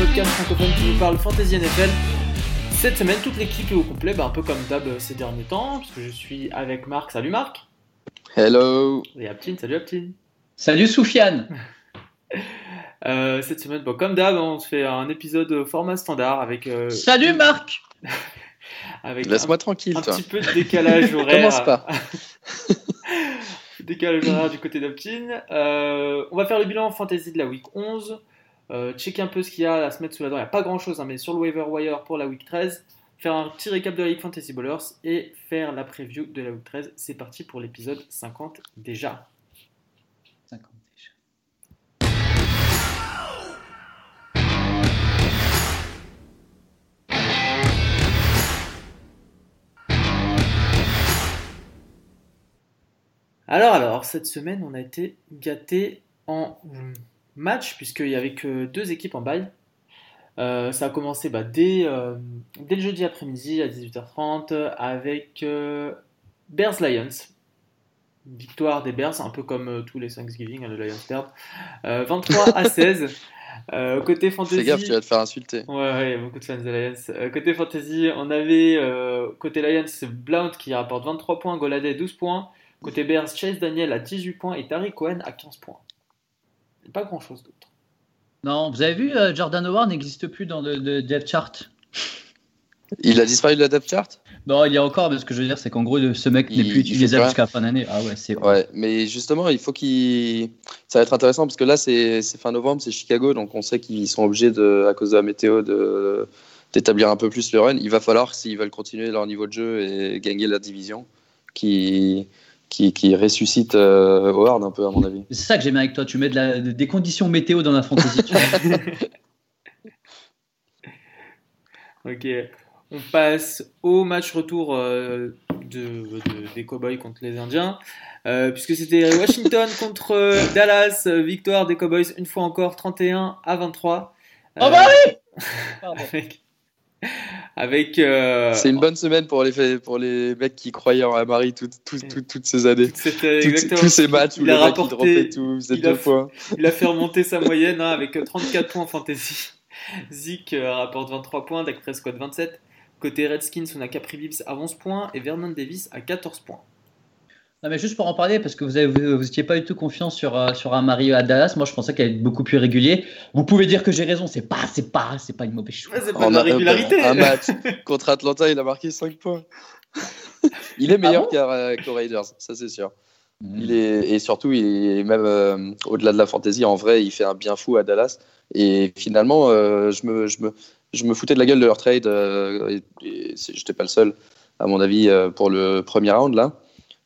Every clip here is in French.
podcast francophone qui nous parle Fantasy NFL. Cette semaine, toute l'équipe est au complet, bah, un peu comme d'hab euh, ces derniers temps, puisque je suis avec Marc. Salut Marc. Hello. Et Aptine, salut Aptine. Salut Soufiane. Euh, cette semaine, bon, comme d'hab, on se fait un épisode format standard avec. euh, Salut Marc. avec Laisse-moi un, tranquille, un toi. petit peu de décalage horaire. Commence pas. décalage horaire du côté d'Aptine. Euh, on va faire le bilan fantasy de la week 11. Euh, checker un peu ce qu'il y a à se mettre sous la dent. Il n'y a pas grand chose, mais sur le waiver wire pour la week 13. Faire un petit récap de la Ligue Fantasy Ballers et faire la preview de la week 13. C'est parti pour l'épisode 50 déjà. 50 déjà. Alors, alors, cette semaine, on a été gâté en match, puisqu'il n'y avait que deux équipes en bail. Euh, ça a commencé bah, dès, euh, dès le jeudi après-midi à 18h30 avec euh, Bears Lions. Victoire des Bears, un peu comme euh, tous les Thanksgiving, hein, les Lions perdent. Euh, 23 à 16. Euh, côté fantasy. Fais gaffe, tu vas te faire insulter. Ouais, ouais, beaucoup de fans des Lions. Côté fantasy, on avait côté Lions Blount qui rapporte 23 points, Goladay 12 points. Côté Bears, Chase Daniel à 18 points et Tariq Cohen à 15 points. Pas grand chose d'autre. Non, vous avez vu, euh, Jordan Howard n'existe plus dans le, le depth chart. Il a disparu de la depth chart? Non, il y a encore, mais ce que je veux dire, c'est qu'en gros, ce mec n'est plus utilisable jusqu'à la fin d'année. Ah ouais, c'est. Ouais, mais justement, il faut qu'il. Ça va être intéressant parce que là, c'est fin novembre, c'est Chicago, donc on sait qu'ils sont obligés, de, à cause de la météo, de d'établir un peu plus le run. Il va falloir, s'ils veulent continuer leur niveau de jeu et gagner la division, qui qui, qui ressuscite euh, Howard un peu, à mon avis. C'est ça que j'aime avec toi. Tu mets de la- de- des conditions météo dans la fantasy. tu vois. Ok, on passe au match retour euh, de, de- des Cowboys contre les Indiens. Euh, puisque c'était Washington contre euh, Dallas, euh, victoire des Cowboys une fois encore 31 à 23. Oh bah oui Pardon. Avec, avec euh, C'est une bonne semaine pour les, pour les mecs qui croyaient en Amari toutes, toutes, ces années. tous ces matchs où il les a rapporté- droppaient tout, il a deux fait- points. Il a fait remonter sa moyenne hein, avec 34 points en fantasy. Zeke euh, rapporte 23 points, Dak Prescott 27. Côté Redskins, on a Capri Bibbs à 11 points et Vernon Davis à 14 points. Non, mais juste pour en parler, parce que vous n'étiez vous pas du tout confiant sur, euh, sur un Mario à Dallas. Moi, je pensais qu'elle allait être beaucoup plus régulier. Vous pouvez dire que j'ai raison. C'est pas, c'est pas, c'est pas une mauvaise chose. Ouais, c'est pas En de la un- régularité. Un match contre Atlanta, il a marqué 5 points. il est meilleur bon? qu'à- qu'aux Raiders, ça c'est sûr. Mm. Il est, et surtout, il est même euh, au-delà de la fantaisie, en vrai, il fait un bien fou à Dallas. Et finalement, euh, je, me, je, me, je me foutais de la gueule de leur trade. Euh, et, et j'étais pas le seul, à mon avis, euh, pour le premier round là.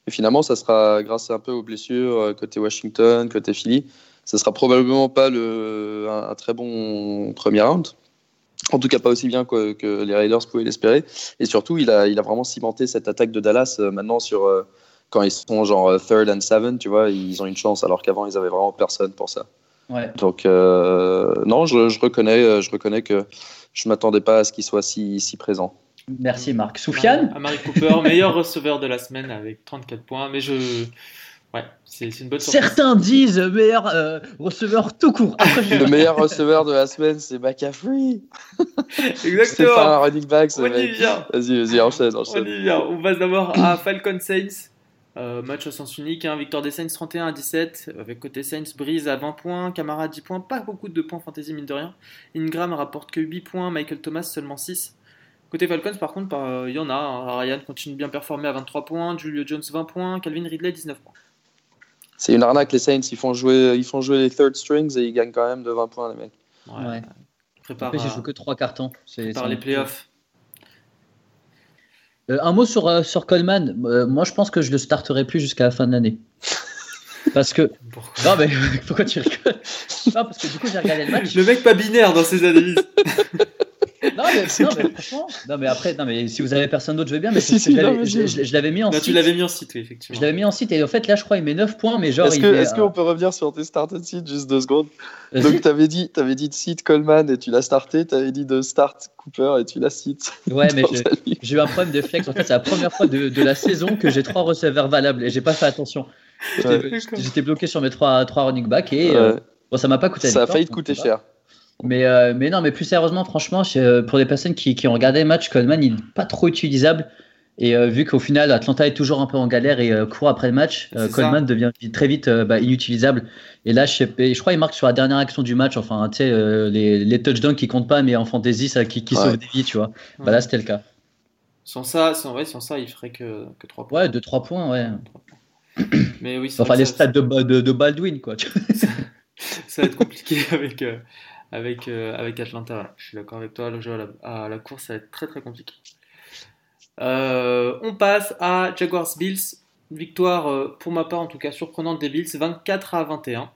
Et finalement, ça sera grâce un peu aux blessures euh, côté Washington, côté Philly. Ça sera probablement pas le, un, un très bon premier round. En tout cas, pas aussi bien que, que les Raiders pouvaient l'espérer. Et surtout, il a, il a vraiment cimenté cette attaque de Dallas euh, maintenant sur euh, quand ils sont genre third and seven, tu vois, ils ont une chance alors qu'avant ils avaient vraiment personne pour ça. Ouais. Donc euh, non, je, je reconnais, je reconnais que je m'attendais pas à ce qu'il soit si, si présent. Merci Marc. Soufiane Amari Cooper, meilleur receveur de la semaine avec 34 points. Mais je. Ouais, c'est une bonne surprise. Certains disent meilleur euh, receveur tout court. Après, Le meilleur receveur de la semaine, c'est McCaffrey. C'est pas Exactement. un running back, ce On y vient. Vas-y, vas-y, enchaîne, On enchaîne. y vient. On passe d'abord à Falcon Saints. Euh, match au sens unique, hein. victoire des Saints 31 à 17, avec côté Saints Breeze à 20 points, Camara à 10 points, pas beaucoup de points fantasy mine de rien. Ingram rapporte que 8 points, Michael Thomas seulement 6. Côté Falcons par contre, bah, il y en a, hein. Ryan continue de bien performer à 23 points, Julio Jones 20 points, Calvin Ridley 19 points. C'est une arnaque, les Saints. Ils font, jouer, ils font jouer les third strings et ils gagnent quand même de 20 points, les mecs. Ouais. Ouais. Prépare, Après, j'ai joué que trois cartons. C'est- c'est les playoffs. Euh, un mot sur, euh, sur Coleman. Euh, moi, je pense que je le starterai plus jusqu'à la fin de l'année. Parce que. Pourquoi Non, mais pourquoi tu rigoles? Non, parce que du coup, j'ai regardé le match. Le mec pas binaire dans ses analyses. Non, mais, non, mais franchement. Non, mais après, non, mais si vous avez personne d'autre, je veux bien. Mais Si, c'est- si, je l'avais- mis en Non, tu site. l'avais mis en site, oui, effectivement. Je l'avais mis en site et en fait, là, je crois, il met 9 points, mais genre. Est-ce est-ce euh, qu'on peut revenir sur tes started seats juste deux secondes. Donc, tu avais dit, avais dit de sit Coleman et tu l'as starté. Tu avais dit de start Cooper et tu l'as sit. Ouais, mais j'ai eu un problème de flex. En fait, c'est la première fois de, de la saison que j'ai trois receveurs valables et j'ai pas fait attention. Ouais. J'étais bloqué sur mes trois, trois running back et euh, Ouais. bon, ça m'a pas coûté. Ça a failli te coûter cher. Mais, euh, mais non, mais plus sérieusement, franchement, euh, pour les personnes qui, qui ont regardé le match, Coleman, il n'est pas trop utilisable. Et euh, vu qu'au final, Atlanta est toujours un peu en galère et court après le match, Coleman devient très vite bah, inutilisable. Et là, je, sais, je crois qu'il marque sur la dernière action du match. Enfin, tu sais, les, les, touchdowns qui comptent pas, mais en fantasy, ça qui, qui sauve des vies, tu vois. Bah, là, c'était le cas. Sans ça, sans, vrai, sans ça, il ferait que, que 3 points. Ouais, 2-3 points, ouais. Mais oui, enfin, les stats de, de, de, Baldwin, quoi. ça, va être compliqué avec, avec, euh, avec Atlanta. Je suis d'accord avec toi, le jeu à la, course, ça va être très très compliqué. Euh, on passe à Jaguars Bills. Victoire, euh, pour ma part en tout cas, surprenante des Bills, 24 à 21.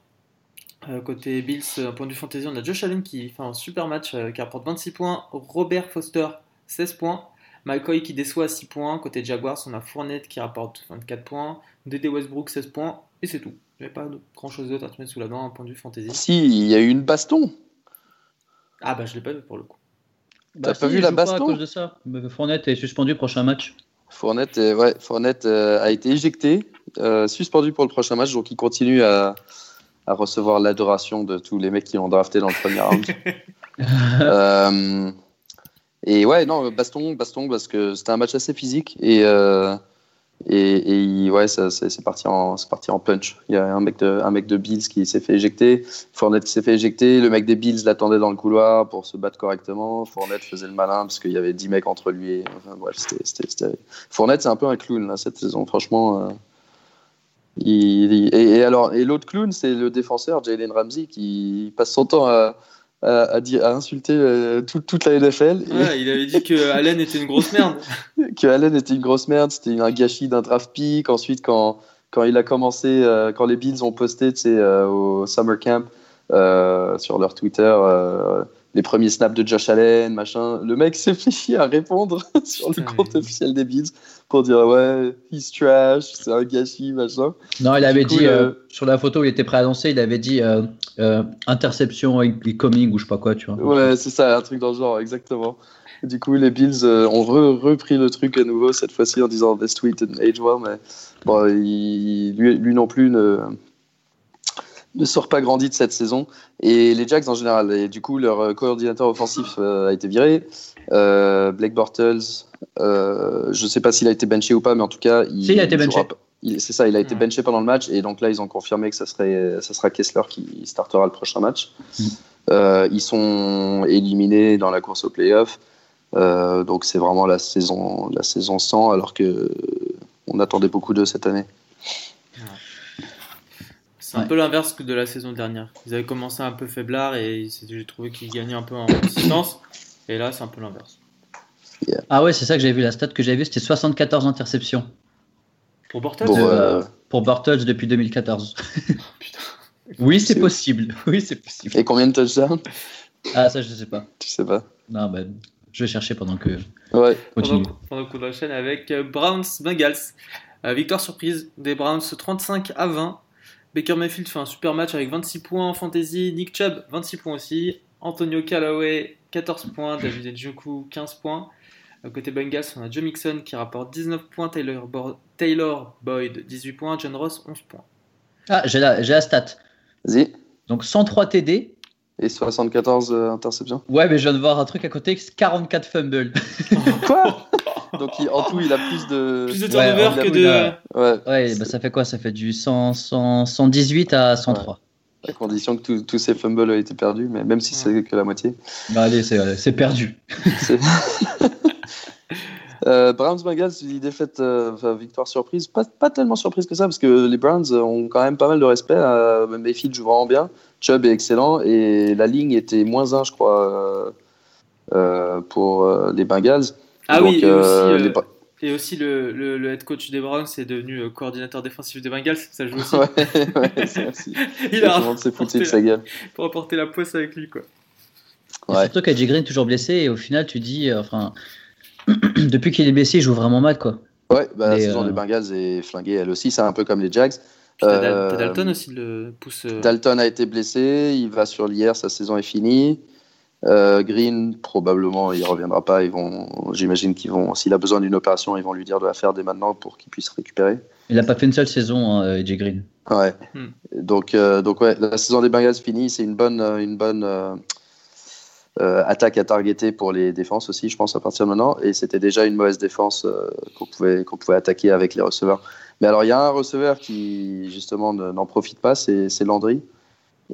côté Bills, point de vue fantasy, on a Josh Allen qui fait un super match, qui apporte 26 points. Robert Foster, 16 points. McCoy qui déçoit à 6 points. Côté Jaguars, on a Fournette qui rapporte 24 points. Dédé Westbrook, 16 points. Et c'est tout. A pas grand chose d'autre à te mettre sous la dent, un point de vue fantasy. Si, il y a eu une baston. Ah bah je l'ai pas vu pour le coup. T'as bah, pas vu la baston à cause de ça. Fournette est suspendu prochain match. Fournette, ouais, Fournette euh, a été éjecté, euh, suspendu pour le prochain match, donc il continue à, à recevoir l'adoration de tous les mecs qui l'ont drafté dans le premier round. Euh, et ouais, non, baston, baston, parce que c'était un match assez physique et et, ouais, c'est parti, en, punch. Il y a un mec de, un mec de Bills qui s'est fait éjecter, Fournette s'est fait éjecter, le mec des Bills l'attendait dans le couloir pour se battre correctement, Fournette faisait le malin parce qu'il y avait 10 mecs entre lui. Et, bref, c'était. Fournette, c'est un peu un clown là, cette saison, franchement. Euh, et, alors, et l'autre clown, c'est le défenseur Jalen Ramsey qui passe son temps à à, à, insulter euh, toute la NFL. il avait dit que Allen était une grosse merde. que Allen était une grosse merde, c'était un gâchis d'un draft pick. Ensuite, quand, quand il a commencé, euh, quand les Bills ont posté euh, au Summer Camp sur leur Twitter les premiers snaps de Josh Allen, machin, le mec s'est fait chier à répondre sur le compte officiel des Bills pour dire ouais, he's trash, c'est un gâchis, machin. Non, il avait dit euh, sur la photo où il était prêt à lancer, il avait dit euh, euh, interception coming ou je sais pas quoi, tu vois. Ouais, c'est ça, un truc dans le genre, exactement. du coup, les Bills ont repris le truc à nouveau cette fois-ci en disant this tweet and age well, mais bon, lui, lui, non plus ne, ne sort pas grandi de cette saison. Et les Jacks en général. Et du coup, leur coordinateur offensif a été viré. Blake Bortles, euh, je ne sais pas s'il a été benché ou pas, mais en tout cas, il, il a été benché. C'est ça, il a été benché pendant le match et donc là ils ont confirmé que ça, serait, ça sera Kessler qui startera le prochain match. Mm. Euh, ils sont éliminés dans la course au playoff, euh, donc c'est vraiment la saison, la saison 100 alors que on attendait beaucoup d'eux cette année. C'est un peu l'inverse que de la saison dernière. Ils avaient commencé un peu faiblard et j'ai trouvé qu'ils gagnaient un peu en consistance et là c'est un peu l'inverse. Ah ouais, c'est ça que j'avais vu. La stat que j'avais vu c'était 74 interceptions. Pour Bortles euh, Pour Bortles depuis 2014. oui, c'est possible. Oui, c'est possible. Et combien de touchdowns? Ah, ça, je sais pas. Tu sais pas Non, ben, je vais chercher pendant que. Ouais. Continue. Pendant, qu'on enchaîne avec euh, Browns Bengals. Euh, victoire surprise des Browns 35 à 20. Baker Mayfield fait un super match avec 26 points en fantasy. Nick Chubb 26 points aussi. Antonio Callaway 14 points. David Njoku 15 points. Côté Bengals, on a Joe Mixon qui rapporte 19 points, Taylor, Taylor Boyd 18 points, John Ross 11 points. Ah, j'ai la, la stat. Vas-y. Donc 103 TD. Et 74 euh, interceptions. Ouais, mais je viens de voir un truc à côté 44 fumbles. quoi? Donc en tout, il a plus de. Plus de turnover que de. Ouais, ouais bah, ça fait quoi? Ça fait du 100, 118 à 103. À condition que tous ces fumbles aient été perdus, mais même si c'est que la moitié. Bah allez, c'est perdu. Euh, Browns Bengals, défaite, euh, victoire surprise, pas, pas tellement surprise que ça parce que les Browns ont quand même pas mal de respect. Euh, Mayfield joue vraiment bien, Chubb est excellent et la ligne était moins 1 je crois euh, pour les Bengals. Ah oui, et aussi, et aussi le, le, head coach des Browns est devenu coordinateur défensif des Bengals, ça joue aussi. ouais, ouais c'est aussi. Il a foutu de sa gueule. Pour apporter la poisse avec lui quoi. Ouais. Surtout qu'Adji Green toujours blessé et au final tu dis, enfin depuis qu'il est blessé, il joue vraiment mal, quoi. Ouais, bah, la saison des euh, Bengals est flinguée, elle aussi. C'est un peu comme les Jags. Euh, Dalton aussi le pousse. Euh, Dalton a été blessé, il va sur l'hier, sa saison est finie. Green, probablement, il reviendra pas. Ils vont, j'imagine qu'ils vont, s'il a besoin d'une opération, ils vont lui dire de la faire dès maintenant pour qu'il puisse récupérer. Il n'a pas fait une seule saison, hein, Green. Ouais. Hmm. Donc, donc ouais, la saison des Bengals finie, c'est une bonne, une bonne attaque à targeter pour les défenses aussi, je pense, à partir de maintenant. Et c'était déjà une mauvaise défense qu'on pouvait, qu'on pouvait attaquer avec les receveurs. Mais alors, il y a un receveur qui, justement, n'en profite pas, c'est Landry.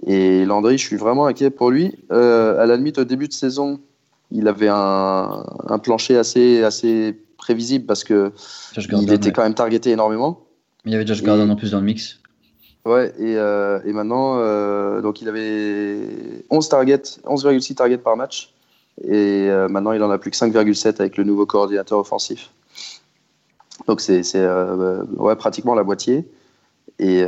Et Landry, je suis vraiment inquiet pour lui. à la limite, au début de saison, il avait un, un plancher assez, assez prévisible parce que il était quand même targeté énormément. Il y avait Josh Gordon en plus dans le mix. Ouais, et, euh, et maintenant, euh, donc il avait 11 targets, 11,6 targets par match. Et euh, maintenant, il en a plus que 5,7 avec le nouveau coordinateur offensif. Donc c'est ouais, pratiquement la moitié. Et,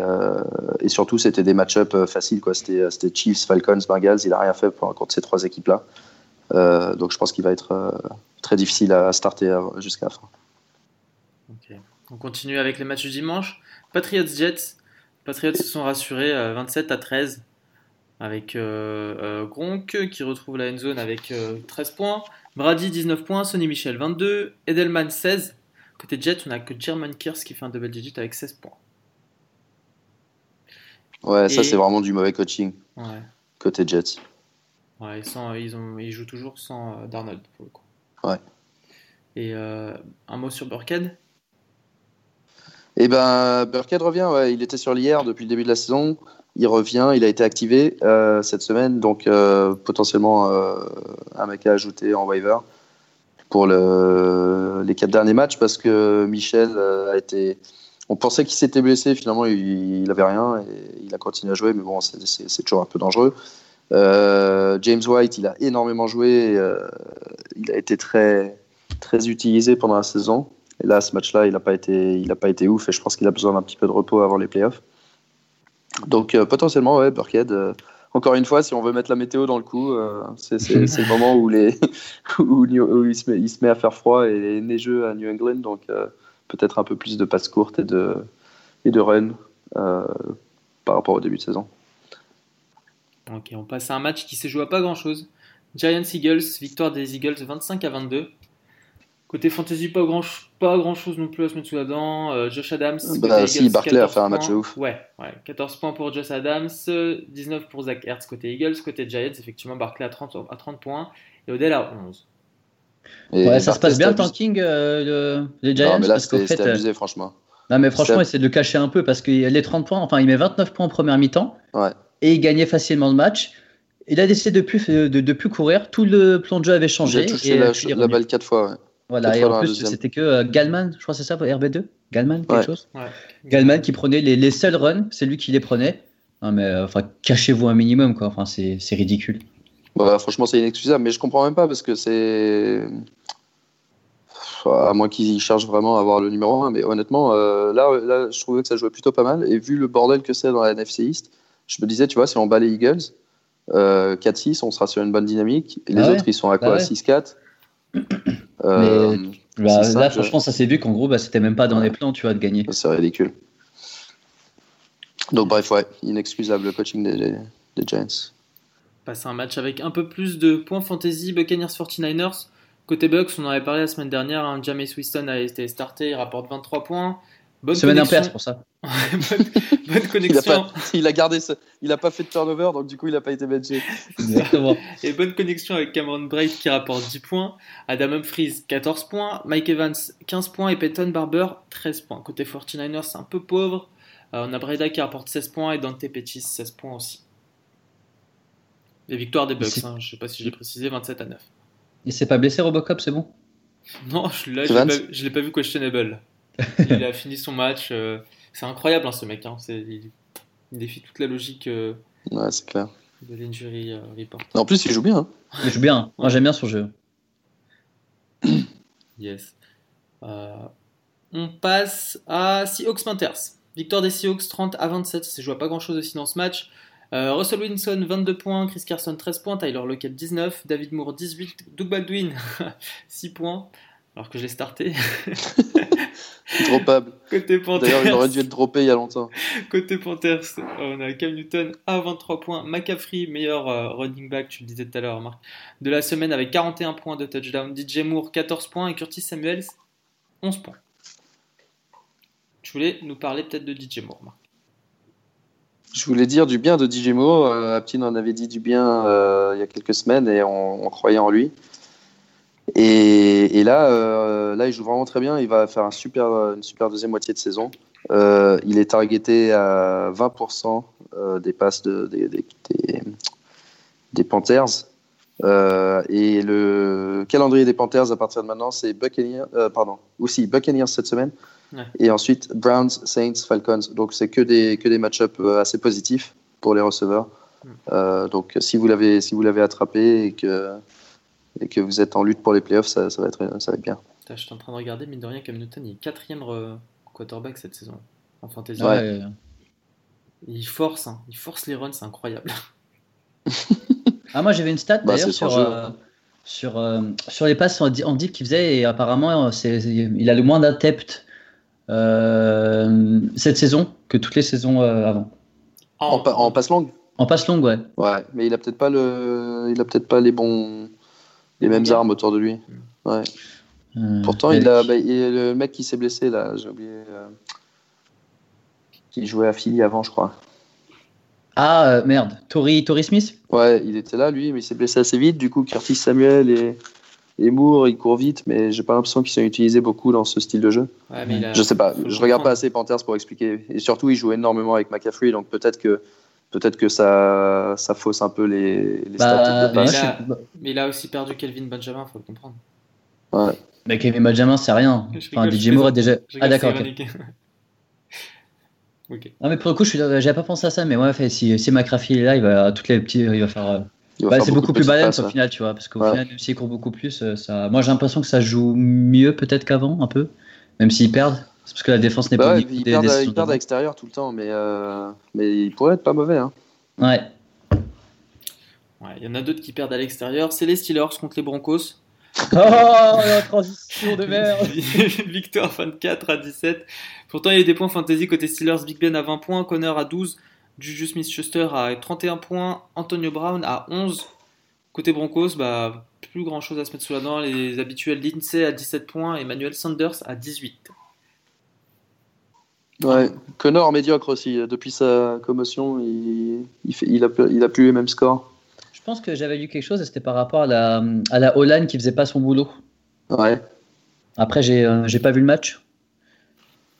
et surtout, c'était des match-up faciles. C'était Chiefs, Falcons, Bengals. Il n'a rien fait contre ces trois équipes-là. donc je pense qu'il va être très difficile à starter jusqu'à la fin. On continue avec les matchs du dimanche. Patriots Jets. Patriots se sont rassurés 27 à 13 avec euh, euh, Gronk qui retrouve la end zone avec 13 euh, points. Brady 19 points, Sonny Michel 22, Edelman 16. Côté Jets, on a que German Kirs qui fait un double digit avec 16 points. Ouais, ça c'est vraiment du mauvais coaching. Côté Jets. Ouais, ils, ont, ils jouent toujours sans Darnold pour le coup. Ouais. Et un mot sur Burkhead? Eh ben, Burkhead revient. Ouais. Il était sur l'IR depuis le début de la saison. Il revient. Il a été activé euh, cette semaine. Donc, euh, potentiellement, euh, un mec à ajouter en waiver pour le, les quatre derniers matchs parce que Michel a été. On pensait qu'il s'était blessé. Finalement, il n'avait rien et il a continué à jouer. Mais bon, c'est toujours un peu dangereux. James White, il a énormément joué. il a été très, très utilisé pendant la saison. Et là, ce match-là, il n'a pas, été, pas été ouf et je pense qu'il a besoin d'un petit peu de repos avant les playoffs. Donc euh, potentiellement, ouais, Burkhead. Euh, encore une fois, si on veut mettre la météo dans le coup, euh, c'est le moment où, il, se met, il, se met, à faire froid et neigeux à New England. Donc peut-être un peu plus de passes courtes et de, et de run par rapport au début de saison. Ok, on passe à un match qui s'est joué à pas grand-chose. Giants Eagles, victoire des Eagles 25 à 22. Côté fantasy, pas grand, pas grand chose non plus à se mettre sous la dent. Euh, Josh Adams. Bah, si, Barclay a fait un match ouf. Ouais, ouais, 14 points pour Josh Adams, 19 pour Zach Ertz côté Eagles. Côté Giants, effectivement, Barclay à 30, à 30 points et Odell à 11. Ouais, ça se passe bien le tanking euh, les Giants. Non, mais là, c'était abusé, franchement. Non, mais franchement, essaie de le cacher un peu parce que les 30 points, enfin, il met 29 points en première mi-temps. Ouais. Et il gagnait facilement le match. Il a décidé de plus, de, plus courir. Tout le plan de jeu avait changé. Il a touché la, la, balle 4 fois. Ouais. Voilà, et en plus, c'était que euh, Galman, je crois que c'est ça, RB2 Galman, quelque chose? Galman qui prenait les, les seuls runs, c'est lui qui les prenait. Non, mais euh, enfin, cachez-vous un minimum, quoi. Enfin, c'est ridicule. Bah, franchement, c'est inexcusable, mais je comprends même pas parce que c'est. À moins qu'ils cherchent vraiment à avoir le numéro 1, mais honnêtement, euh, là, là, je trouvais que ça jouait plutôt pas mal. Et vu le bordel que c'est dans la NFC East, je me disais, tu vois, si on bat les Eagles, 4-6, on sera sur une bonne dynamique. Et les ah autres, ils sont à quoi 6-4 bah euh, bah, là, franchement, ça s'est vu qu'en gros, bah, c'était même pas dans les plans, tu vois, de gagner. C'est ridicule. Donc, bref, ouais, inexcusable le coaching des, des Giants. Passe un match avec un peu plus de points fantasy Buccaneers 49ers. Côté Bucks, on en avait parlé la semaine dernière. Hein, James Winston a été starté, il rapporte 23 points. Bonne Semaine impaire, pour ça. bonne, connexion. Il a, gardé il a pas fait de turnover, donc du coup, il n'a pas été benché. Exactement. Et bonne connexion avec Cameron Braid qui rapporte 10 points, Adam Humphries 14 points, Mike Evans 15 points et Peyton Barber 13 points. Côté 49ers, c'est un peu pauvre. Euh, on a Breda qui rapporte 16 points et Dante Pettis 16 points aussi. Les victoires des Bucks, hein, je sais pas si j'ai précisé, 27 à 9. Il s'est pas blessé Robocop, c'est bon? Non, je, là, je l'ai pas, pas, vu questionable il a fini son match. Euh, c'est incroyable, hein, ce mec. Hein. Il, défie toute la logique euh, ouais, c'est clair. de l'injury euh, report. En plus, il joue bien. Hein. Il joue bien. Moi, j'aime bien son jeu. Yes. on passe à Seahawks Panthers. Victoire des Seahawks 30 à 27. Ça joue à pas grand chose aussi dans ce match. Russell Wilson 22 points, Chris Carson 13 points, Tyler Lockett 19, David Moore 18, Doug Baldwin 6 points, alors que je l'ai starté. Droppable. Côté Panthers. D'ailleurs, il aurait dû être droppé il y a longtemps. Côté Panthers, on a Cam Newton à 23 points. McCaffrey, meilleur euh, running back, tu le disais tout à l'heure, Marc, de la semaine avec 41 points de touchdown. DJ Moore, 14 points. Et Curtis Samuels, 11 points. Tu voulais nous parler peut-être de DJ Moore, Marc? Je voulais dire du bien de Moore. Euh, Aptin en avait dit du bien euh, il y a quelques semaines et on, croyait en lui. Et, là, euh, là, il joue vraiment très bien. Il va faire une super deuxième moitié de saison. il est targeté à 20% des passes de, des, Panthers. Et le calendrier des Panthers à partir de maintenant, c'est Buccaneers, pardon, aussi Buccaneers cette semaine, et ensuite, Browns, Saints, Falcons. Donc, c'est que des, que des match-ups euh, assez positifs pour les receveurs. Hmm. Euh, donc, si vous l'avez si vous l'avez attrapé et que, et que vous êtes en lutte pour les playoffs, ça, ça va, être, ça va être bien. je suis en train de regarder, mine de rien, Cam Newton, il est quatrième quarterback cette saison en fantasy. Il force, hein. il force les runs, c'est incroyable. ah, moi j'avais une stat bah, d'ailleurs sur, euh, sur, sur les passes en deep qu'il faisait et apparemment c'est, il a le moins d'adeptes euh, cette saison que toutes les saisons euh, avant. En, passe longue? En passe longue, ouais. Ouais, mais il a peut-être pas le, il a peut-être pas les bons, les mêmes armes autour de lui. Ouais. Euh, Pourtant, il a, bah, le mec qui s'est blessé là, j'ai oublié, qui jouait à Philly avant, je crois. Ah merde, Tori, Tori Smith? Ouais, il était là lui, mais il s'est blessé assez vite. Du coup, Curtis Samuel et et Moore, il court vite, mais j'ai pas l'impression qu'ils sont utilisés beaucoup dans ce style de jeu. Je sais pas, je regarde pas assez Panthers pour expliquer. Et surtout, il joue énormément avec McCaffrey, donc peut-être que peut-être que ça, ça fausse un peu les, les bah, stats de Mais, il a, aussi perdu Kelvin Benjamin, faut le comprendre. Ouais. Mais Kelvin Benjamin, c'est rien. Enfin, DJ Moore est déjà. Ah, d'accord. Okay. Non, mais pour le coup, je j'avais pas pensé à ça, mais ouais, fait, si, si est là, il va, toutes les petits, il va faire euh, bah, c'est beaucoup plus balance au final, tu vois, parce qu'au final, même s'ils courent beaucoup plus, euh, ça... moi j'ai l'impression que ça joue mieux peut-être qu'avant, un peu, même s'ils perdent. C'est parce que la défense n'est bah pas. Ouais, ils, perdent, ils perdent à l'extérieur tout le temps, mais, euh... mais ils pourraient être pas mauvais. Hein. Ouais. Ouais, il y en a d'autres qui perdent à l'extérieur. C'est les Steelers contre les Broncos. Oh, la transition de merde Victoire 24 à 17. Pourtant, il y a des points fantasy côté Steelers. Big Ben à 20 points, Connor à 12. Juju Smith-Schuster à 31 points, Antonio Brown à 11. Côté Broncos, bah, plus grand chose à se mettre sous la dent. Les habituels Lindsay à 17 points, Emmanuel Sanders à 18. Ouais, Connor médiocre aussi. Depuis sa commotion, il, il, fait, il, a, il a plus les mêmes scores. Je pense que j'avais lu quelque chose, c'était par rapport à la, à la O-line qui faisait pas son boulot. Ouais. Après, j'ai euh, pas vu le match.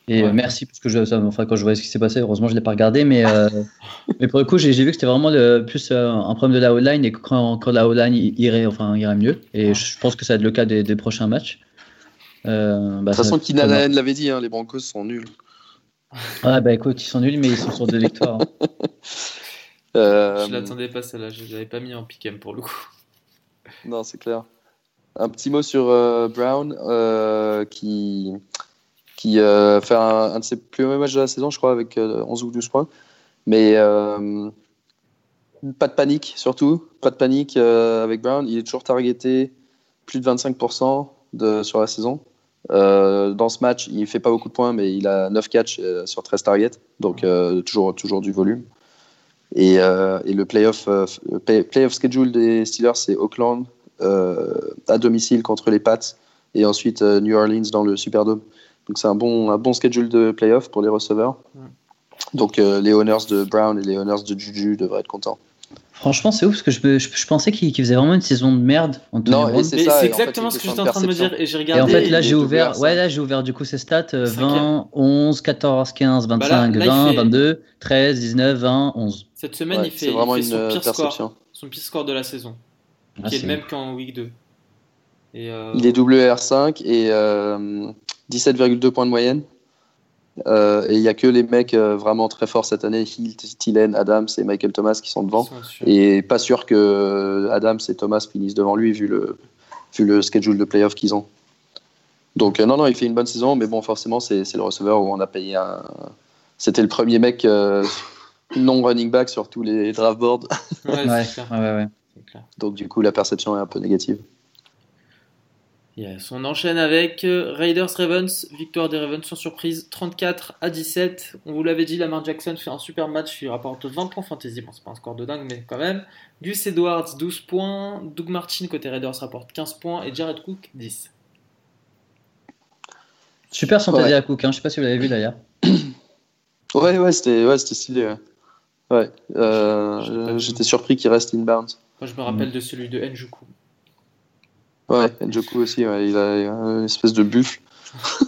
Et euh, merci, parce que je, enfin, quand je voyais ce qui s'est passé, heureusement je ne l'ai pas regardé, mais, euh, mais pour le coup, j'ai vu que c'était vraiment le, plus euh, un problème de la O-line et que quand, quand la O-line irait, enfin, irait mieux. Et je pense que ça va être le cas des, des prochains matchs. Bah, de toute façon, Keenan l'avait dit, hein, les Broncos sont nuls. Ah bah écoute, ils sont nuls, mais ils sont sur deux victoires. Hein. Je l'attendais pas celle-là, je l'avais pas mis en pick pour le coup. Non, c'est clair. Un petit mot sur Brown qui qui euh, fait un, de ses plus mauvais matchs de la saison, je crois, avec 11 euh, ou 12 points. Mais euh, pas de panique, surtout. Pas de panique avec Brown. Il est toujours targeté plus de 25% de, sur la saison. dans ce match, il fait pas beaucoup de points, mais il a 9 catchs sur 13 targets, donc toujours, toujours du volume. Et, et le playoff, playoff schedule des Steelers, c'est Auckland à domicile contre les Pats et ensuite New Orleans dans le Superdome. Donc c'est un bon, un bon schedule de playoff pour les receveurs. Donc euh, les owners de Brown et les owners de Juju devraient être contents. Franchement, c'est ouf parce que je, je, pensais qu'il faisait vraiment une saison de merde. non, c'est exactement ce que j'étais en train de me dire. Et j'ai regardé. Et en fait, là, j'ai ouvert, ouais, là, j'ai ouvert du coup ces stats 20, 11, 14, 15, 25, 20, 22, 13, 19, 20, 11. Cette semaine, il fait, vraiment son, pire score, son pire score de la saison, ah, qui est le même qu'en week 2. Et euh... Il est WR5 et euh, 17,2 points de moyenne. Euh, et il n'y a que les mecs euh, vraiment très forts cette année, Hill, Tillen, Adams et Michael Thomas qui sont devant. et pas sûr que Adams et Thomas finissent devant lui vu le, vu le schedule de playoff qu'ils ont. Donc euh, non, non, il fait une bonne saison, mais bon, forcément, c'est le receveur où on a payé un... C'était le premier mec non running back sur tous les draft boards. Ouais, ouais, Donc du coup, la perception est un peu négative. Yes. On enchaîne avec euh, Raiders Ravens, victoire des Ravens sans surprise, 34 à 17. On vous l'avait dit, Lamar Jackson fait un super match, il rapporte 20 points fantasy. Bon, c'est pas un score de dingue, mais quand même. Gus Edwards, 12 points. Doug Martin, côté Raiders, rapporte 15 points. Et Jared Cook, 10. Super fantasy à Cook, hein. je sais pas si vous l'avez vu d'ailleurs. ouais, ouais, c'était ouais, stylé. Ouais, euh, j'étais surpris qu'il reste inbound. Moi, je me rappelle de celui de Njoku. Ouais, Njoku aussi, il a une espèce de buffle.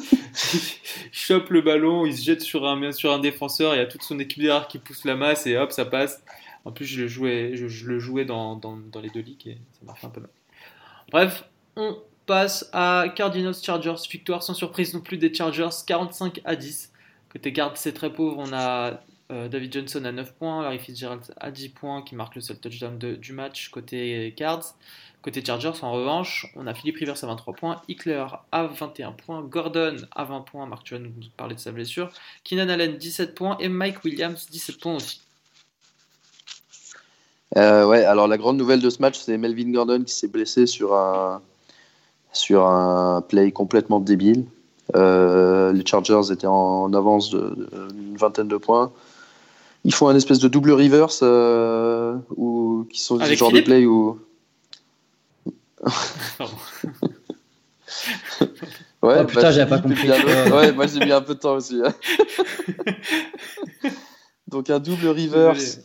il chope le ballon, il se jette sur un, sur un défenseur, il y a toute son équipe derrière qui pousse la masse et hop, ça passe. En plus, je le jouais, je, le jouais dans, dans, dans, les deux ligues et ça marche un peu mal. Bref, on passe à Cardinals Chargers. Victoire sans surprise non plus des Chargers, 45 à 10. Côté garde, c'est très pauvre. On a euh, David Johnson à 9 points, Larry Fitzgerald à 10 points, qui marque le seul touchdown du match côté Cards. Côté Chargers, en revanche, on a Philippe Rivers à 23 points, Hickler à 21 points, Gordon à 20 points, Mark vas nous parler de sa blessure, Keenan Allen 17 points et Mike Williams 17 points aussi. Euh, ouais, alors la grande nouvelle de ce match, c'est Melvin Gordon qui s'est blessé sur un, sur un play complètement débile. Euh, les Chargers étaient en avance d'une vingtaine de points. Ils font un espèce de double reverse euh, ou qui sont ce genre de play où. ouais, oh, putain, bah, j'avais pas compris. ouais, moi j'ai mis un peu de temps aussi. Hein. Donc un double reverse.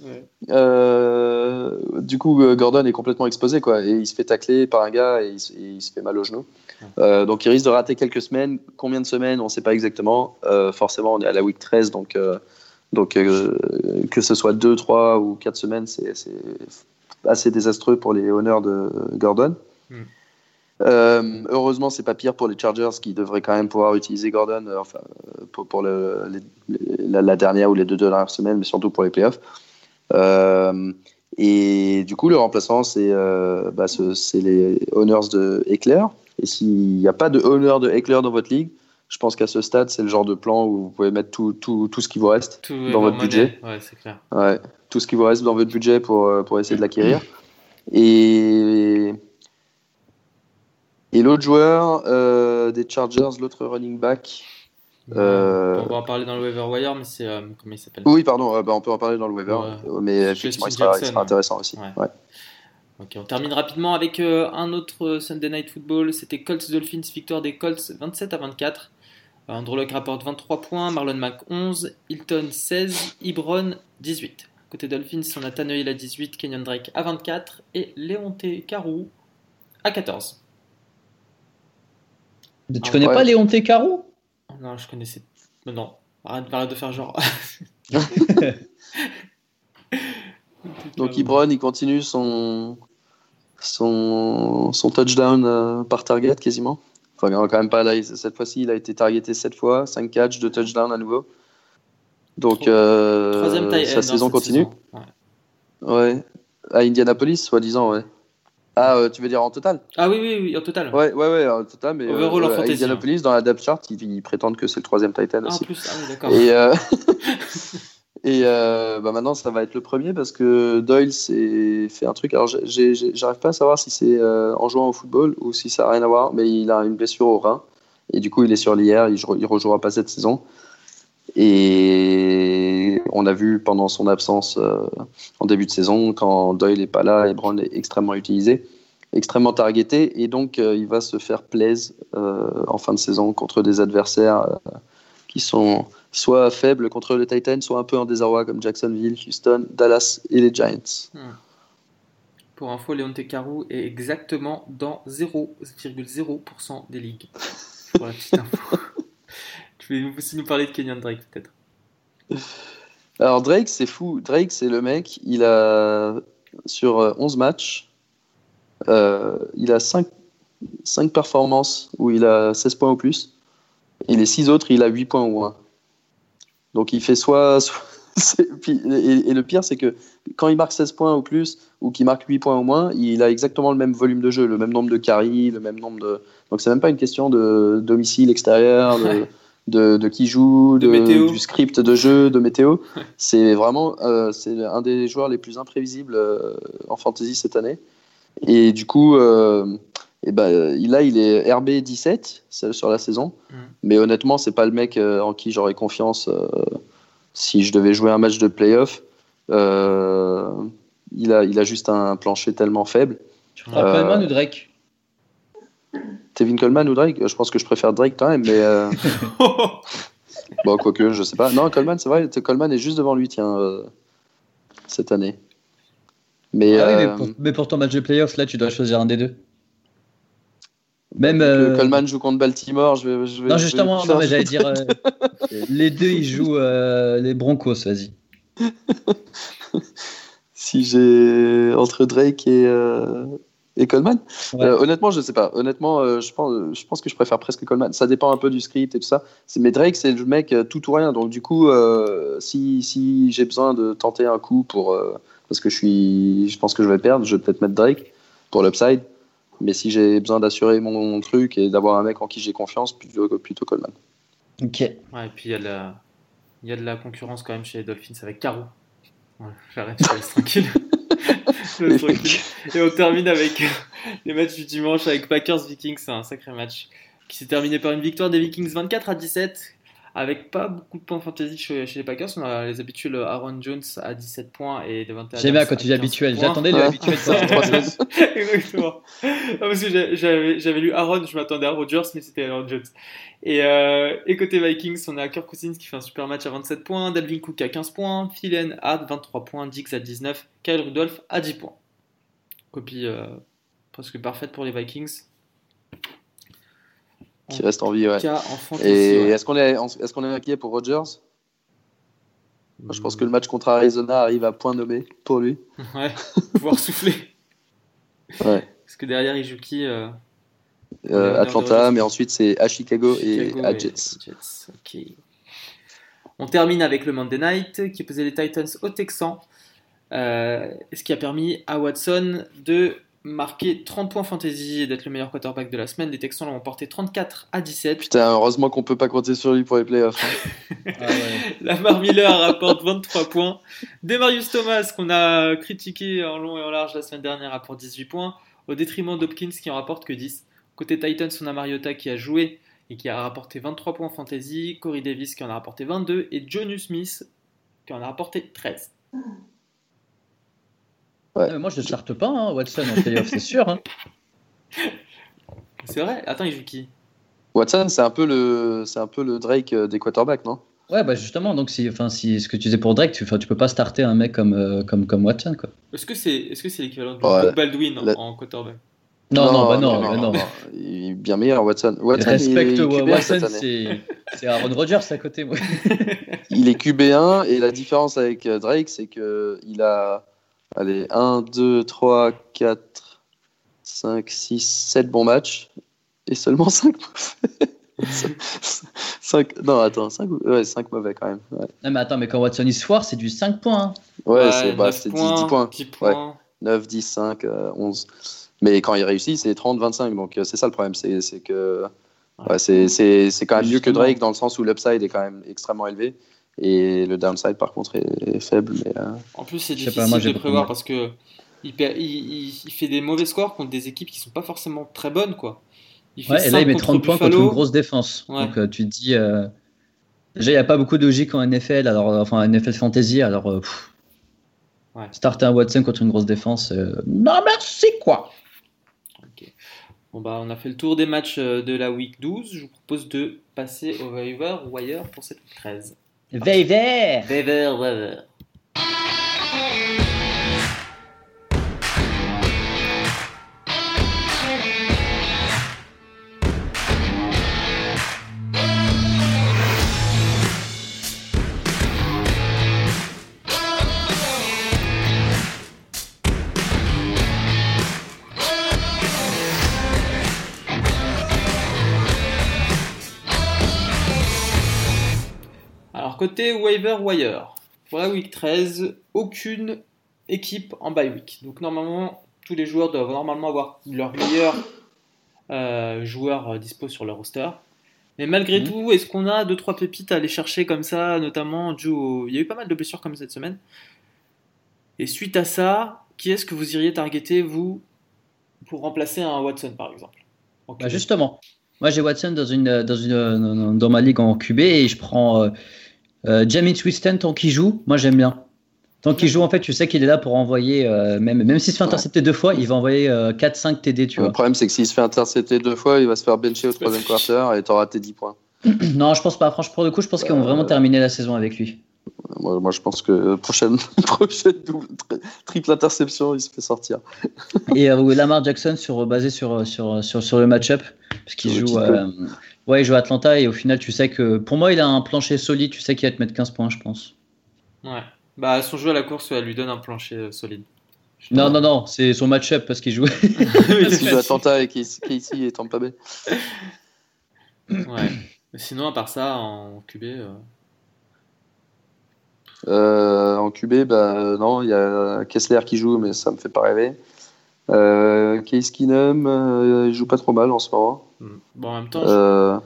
Euh, du coup, euh, Gordon est complètement exposé quoi, et il se fait tacler par un gars et il, se fait mal au genou. Euh, donc il risque de rater quelques semaines. Combien de semaines On ne sait pas exactement. forcément, on est à la week 13, donc donc que ce soit 2, 3 ou 4 semaines, c'est assez désastreux pour les honneurs de Gordon. Hmm. Euh, heureusement, c'est pas pire pour les Chargers qui devraient quand même pouvoir utiliser Gordon euh, enfin, euh, pour, pour le, la, dernière ou les deux dernières semaines, mais surtout pour les playoffs. et du coup, le remplaçant, c'est bah, les Honors de Eclair. Et s'il n'y a pas de Honor de Eclair dans votre ligue, je pense qu'à ce stade, c'est le genre de plan où vous pouvez mettre tout, tout, tout ce qui vous reste dans votre budget. Ouais, clair. Ouais, tout ce qui vous reste dans votre budget pour, pour essayer de l'acquérir. Et et l'autre joueur euh, des Chargers, l'autre running back. Euh... On va en parler dans le waiver wire, mais c'est. Euh, comment il s'appelle? Oui, pardon, euh, bah, on peut en parler dans le waiver. mais effectivement, il sera, intéressant aussi. Ouais. On termine rapidement avec un autre Sunday Night Football. C'était Colts Dolphins, victoire des Colts 27 à 24. Andrew Luck rapporte 23 points, Marlon Mack 11, Hilton 16, Ibron 18. Côté Dolphins, on a Tannehill à 18, Kenyon Drake à 24 et Léonté Carou à 14. Tu ah, connais pas Léon Caro Non, je connaissais. Non, arrête, de faire genre. Donc Ibron, il continue son, son, son touchdown euh, par target quasiment. Enfin, quand même pas là. Cette fois-ci, il a été targeté 7 fois, 5 catchs, 2 touchdowns à nouveau. Donc, euh, sa saison continue. Ouais. ouais. À Indianapolis, soi-disant, ouais. Ah, euh, tu veux dire en total? Ah oui, oui, oui, en total. Ouais, ouais, ouais, en total. Mais euh, Indianapolis, dans la depth chart, ils, prétendent que c'est le troisième Titan ah, aussi. En plus, ah oui, d'accord. Et, euh, et euh, bah maintenant, ça va être le premier parce que Doyle s'est fait un truc. Alors, j'arrive pas à savoir si c'est en jouant au football ou si ça n'a rien à voir, mais il a une blessure au rein. Et du coup, il est sur l'IR, il ne rejouera pas cette saison. Et on a vu pendant son absence euh, en début de saison, quand Doyle n'est pas là, et Brown est extrêmement utilisé, extrêmement targeté, et donc euh, il va se faire plaisir euh, en fin de saison contre des adversaires qui sont soit faibles contre les Titans, soit un peu en désarroi comme Jacksonville, Houston, Dallas et les Giants. Hmm. Pour info, Léon Carou est exactement dans 0,0% des ligues. Pour la petite info. Tu veux aussi nous parler de Kenyon Drake, peut-être? Alors, Drake, c'est fou. Drake, c'est le mec, il a, sur 11 euh, matchs, euh, il a 5, 5 performances où il a 16 points ou plus. Et les 6 autres, il a 8 points ou moins. Donc, il fait soit. et, le pire, c'est que quand il marque 16 points ou plus, ou qu'il marque 8 points ou moins, il a exactement le même volume de jeu, le même nombre de carries, le même nombre de. Donc, c'est même pas une question de domicile extérieur, de de, qui joue, de, du script de jeu, de météo. c'est vraiment euh, c'est un des joueurs les plus imprévisibles euh, en fantasy cette année. Et du coup, euh, et ben, là, il est RB 17 sur la saison. Mm. Mais honnêtement, c'est pas le mec en qui j'aurais confiance si je devais jouer un match de playoff. il, a, il a juste un plancher tellement faible. Tu Coleman ou Drake? Tevin Coleman ou Drake? Je pense que je préfère Drake quand même, mais. Euh... bon, quoique, je sais pas. Non, Coleman, c'est vrai, Coleman est juste devant lui, tiens. Euh. cette année. Mais, ah oui, mais, pour, ton match de playoff, là, tu dois choisir un des deux. Même euh... Coleman joue contre Baltimore, je vais. Je vais non, justement, non, mais j'allais dire les deux, ils jouent les Broncos, vas-y. si j'ai entre Drake et, et Coleman euh, Honnêtement, je sais pas. Honnêtement, euh, je, pense, je pense que je préfère presque Coleman. Ça dépend un peu du script et tout ça. Mais Drake, c'est le mec euh, tout ou rien. Donc, du coup, si, si j'ai besoin de tenter un coup pour. parce que je, suis, je pense que je vais perdre, je vais peut-être mettre Drake pour l'upside. Mais si j'ai besoin d'assurer mon, truc et d'avoir un mec en qui j'ai confiance, plutôt, plutôt Coleman. Ok. Ouais, et puis il y, a de la, il y a de la concurrence quand même chez les Dolphins avec Caro. J'arrête, je laisse tranquille. Et on termine avec les matchs du dimanche avec Packers Vikings, c'est un sacré match qui s'est terminé par une victoire des Vikings 24 à 17 avec pas beaucoup de points fantasy chez, les Packers. On a les habituels Aaron Jones à 17 points et Devante J'aime bien quand tu dis habituel. J'attendais le habituel Exactement. parce que j'avais lu Aaron, je m'attendais à Rodgers, mais c'était Aaron Jones. Et, euh, et, côté Vikings, on a Kirk Cousins qui fait un super match à 27 points, Dalvin Cook à 15 points, Philen à 23 points, Dix à 19, Kyle Rudolph à 10 points. Copie euh, presque parfaite pour les Vikings qui reste en vie. Ouais. Et est-ce qu'on est, est, qu'on est inquiet pour Rodgers? Je pense que le match contre Arizona arrive à point nommé pour lui. Ouais, pouvoir souffler. Ouais. Parce que derrière, il joue qui euh, euh, Atlanta, mais ensuite c'est à Chicago, et à Jets. On termine avec le Monday Night qui posait les Titans au Texans. Euh, ce qui a permis à Watson de marqué 30 points fantasy et d'être le meilleur quarterback de la semaine. Les Texans l'ont emporté 34 à 17. Putain, heureusement qu'on peut pas compter sur lui pour les playoffs. Hein. ah Lamar Miller rapporte 23 points. Demarius Thomas, qu'on a critiqué en long et en large la semaine dernière, rapporte 18 points, au détriment d'Hopkins qui en rapporte que 10. Côté Titans, on a Mariota qui a joué et qui a rapporté 23 points fantasy, Corey Davis qui en a rapporté 22 et Jonu Smith qui en a rapporté 13. Moi, je ne charte pas hein, Watson en playoff, c'est sûr. Hein. C'est vrai Attends, il joue qui? Watson, c'est un, peu le, c'est un peu le Drake euh, des quarterbacks, non? Ouais, bah justement, donc si, enfin, si ce que tu disais pour Drake, tu, tu peux pas starter un mec comme, euh, comme, comme Watson. Quoi. Est-ce que c'est est -ce c'est l'équivalent de Baldwin en, quarterback? Non, non, bah non, non, non, Il est bien meilleur, Watson. Watson Respecte Watson, c'est Aaron Rodgers à côté. Moi. il est QB1 et la différence avec euh, Drake, c'est qu'il a Allez, 1, 2, 3, 4, 5, 6, 7 bons matchs et seulement 5 mauvais. 5, non, attends, 5, ouais, 5 mauvais quand même. Ouais. Non, mais attends, mais quand Watson is foire, c'est du 5 points. Hein. Ouais, ouais c'est bah, 10, 10, points. 10 points. Ouais. 9, 10, 5, euh, 11. Mais quand il réussit, c'est 30, 25. Donc euh, c'est ça le problème. C'est que ouais, c'est quand même mieux que Drake dans le sens où l'upside est quand même extrêmement élevé. Et le downside, par contre, est, faible. Mais, euh, En plus, c'est difficile pas, de prévoir parce que il, il, il, fait des mauvais scores contre des équipes qui sont pas forcément très bonnes. Quoi. Il fait ouais, et là, il met 30 points contre une grosse défense. Donc, euh, tu te dis. Euh... Déjà, il n'y a pas beaucoup de logique en NFL, alors, enfin, NFL Fantasy. Alors, euh, ouais. starter un Watson contre une grosse défense. Non, merci, quoi. Bon, bah, on a fait le tour des matchs de la week 12. Je vous propose de passer au waiver wire pour cette week 13. Veiver Veiver, Veiver. Côté waiver wire, pour la week 13, aucune équipe en bye week. Donc normalement, tous les joueurs doivent normalement avoir leur meilleur euh, joueur euh, dispo sur leur roster. Mais malgré mhm. tout, est-ce qu'on a 2-3 pépites à aller chercher comme ça, notamment Il y a eu pas mal de blessures comme cette semaine. Et suite à ça, qui est-ce que vous iriez targeter, vous, pour remplacer un Watson, par exemple bah, Justement, moi j'ai Watson dans, une, dans, une, dans ma ligue en QB et je prends... Euh, euh, Jamie Twiston, tant qu'il joue, moi j'aime bien. Tant qu'il joue, en fait, tu sais qu'il est là pour envoyer, euh, même, même s'il se fait intercepter deux fois, il va envoyer 4-5 euh, TD, tu vois. Le problème, c'est que s'il se fait intercepter deux fois, il va se faire bencher au troisième quarter et t'auras tes 10 points. non, je pense pas. Franchement, pour le coup, je pense qu'ils vont vraiment terminer la saison avec lui. moi, moi, je pense que prochaine, prochaine double, triple interception, il se fait sortir. Et euh, Lamar Jackson sur, basé sur, sur, sur, sur le match-up, parce qu'il joue, euh, ouais, il joue à Atlanta et au final, tu sais que pour moi, il a un plancher solide, tu sais qu'il va te mettre 15 points, je pense. Ouais. Bah, son jeu à la course, elle lui donne un plancher euh, solide. Non, non, non, c'est son match-up parce qu'il joue. parce qu'il joue à Atlanta et Casey et Tampa Bay. Ouais. Sinon, à part ça, en QB. Euh... Euh, en QB, bah, non, il y a Kessler qui joue, mais ça me fait pas rêver. Euh, Case Keenum, euh, il joue pas trop mal en ce moment. Hmm. Bon, en même temps. Je...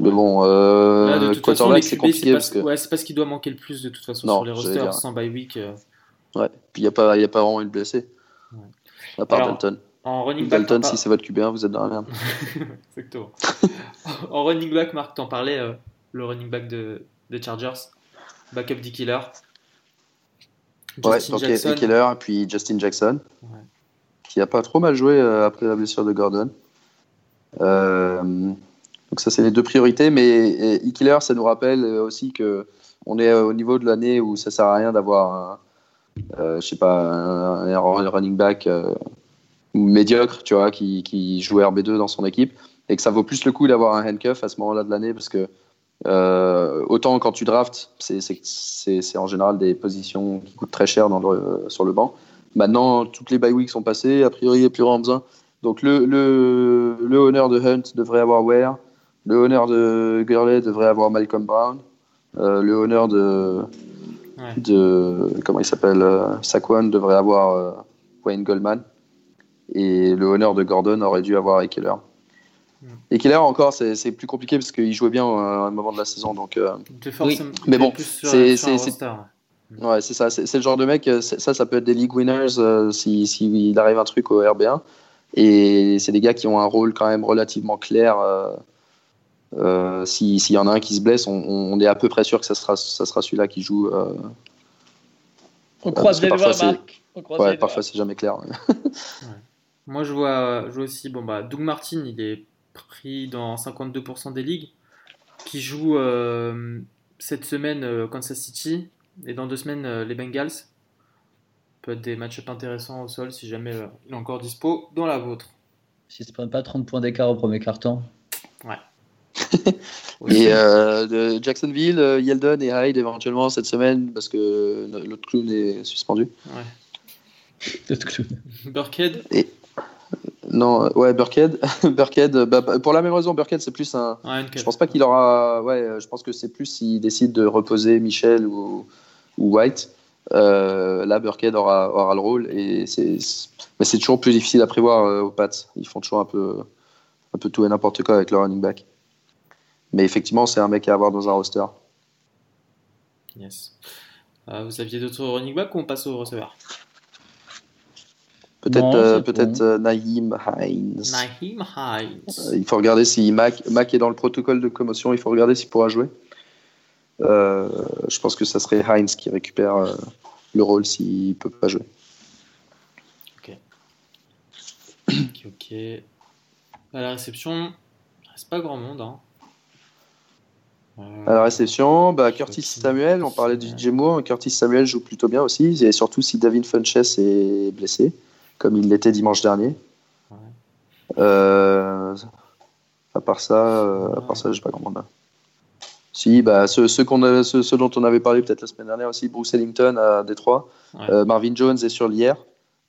Mais bon, euh, Là, quarterback, c'est compliqué. C'est parce, que... ouais, pas ce qui doit manquer le plus de toute façon non, sur les rosters sans bye week. Ouais, puis il n'y a, pas, y a pas vraiment une blessé. Ouais. À part Alors, Dalton. En running back, Dalton, si c'est votre QB1, vous êtes dans la merde. Exactement. en running back, Marc, t'en parlais, euh, le running back de, des Chargers, backup D Killer. Ouais, donc Jackson. Killer et puis Justin Jackson, ouais. Qui a pas trop mal joué euh, après la blessure de Gordon. Euh, donc ça, c'est les deux priorités, mais E-Killer, ça nous rappelle aussi que on est au niveau de l'année où ça sert à rien d'avoir, je sais pas, un, un running back médiocre, tu vois, qui, joue RB2 dans son équipe, et que ça vaut plus le coup d'avoir un handcuff à ce moment-là de l'année, parce que euh, autant quand tu drafts, c'est en général des positions qui coûtent très cher sur le banc. Maintenant, toutes les bye weeks sont passées, a priori, il n'y a plus vraiment besoin. Donc le, le, le honneur de Hunt devrait avoir Ware, le honneur de Gurley devrait avoir Malcolm Brown, euh, le honneur de, ouais. de comment il s'appelle, euh, Saquon devrait avoir euh, Wayne Goldman. Et le honneur de Gordon aurait dû avoir Ekeler. Ekeler encore, c'est plus compliqué parce qu'il jouait bien à un moment de la saison. Donc, euh... oui. Mais bon, c'est ouais, c'est ça. C'est le genre de mec, ça, ça peut être des league winners euh, s'il si, si arrive un truc au RB1. Et c'est des gars qui ont un rôle quand même relativement clair. Euh, euh, S'il y en a un qui se blesse, on, on, est à peu près sûr que ça sera, ça sera celui-là qui joue. Euh, on croise les doigts, Marc. Ouais, parfois c'est jamais clair. ouais. Moi, je vois, je vois aussi, bon, bah, Doug Martin, il est pris dans 52% des ligues, qui joue euh, cette semaine euh, Kansas City et dans deux semaines euh, les Bengals. Peut être des match intéressants au sol si jamais euh, il est encore dispo dans la vôtre. Si ne prennent pas 30 points d'écart au premier carton. Ouais. et de Jacksonville, Yeldon et Hyde éventuellement cette semaine parce que l'autre clown est suspendu. Ouais. L'autre clown. Burkhead. Et... Non, ouais, Burkhead. Burkhead bah, pour la même raison, Burkhead, c'est plus un. Ouais, je pense pas qu'il aura. Ouais, je pense que c'est plus s'il décide de reposer Michel ou, ou White. Euh, là, Burkhead aura, aura le rôle. Et c'est, mais c'est toujours plus difficile à prévoir euh, aux Pats. Ils font toujours un peu, un peu tout et n'importe quoi avec leur running back. Mais effectivement, c'est un mec à avoir dans un roster. Yes. Euh, vous aviez d'autres running back ou on passe au receveur? Peut-être euh, peut-être euh, Naheem Hines. Naheem Hines. Euh, il faut regarder si Mac, Mac est dans le protocole de commotion. Il faut regarder s'il pourra jouer. Euh, je pense que ça serait Hines qui récupère euh, le rôle s'il ne peut pas jouer. Ok. ok, ok. À la réception, il reste pas grand monde. Hein. Euh, à la réception, bah, Curtis Samuel, on parlait du DJ Moore. Curtis Samuel joue plutôt bien aussi, et surtout si David Funches est blessé comme il l'était dimanche dernier. Ouais. Euh, à part ça, euh, à part ça, j'ai pas grand monde. Si, bah, ceux, ceux, qu'on a, ceux, ceux, dont on avait parlé peut-être la semaine dernière aussi, Bruce Ellington à Détroit, ouais. euh, Marvin Jones est sur l'IR.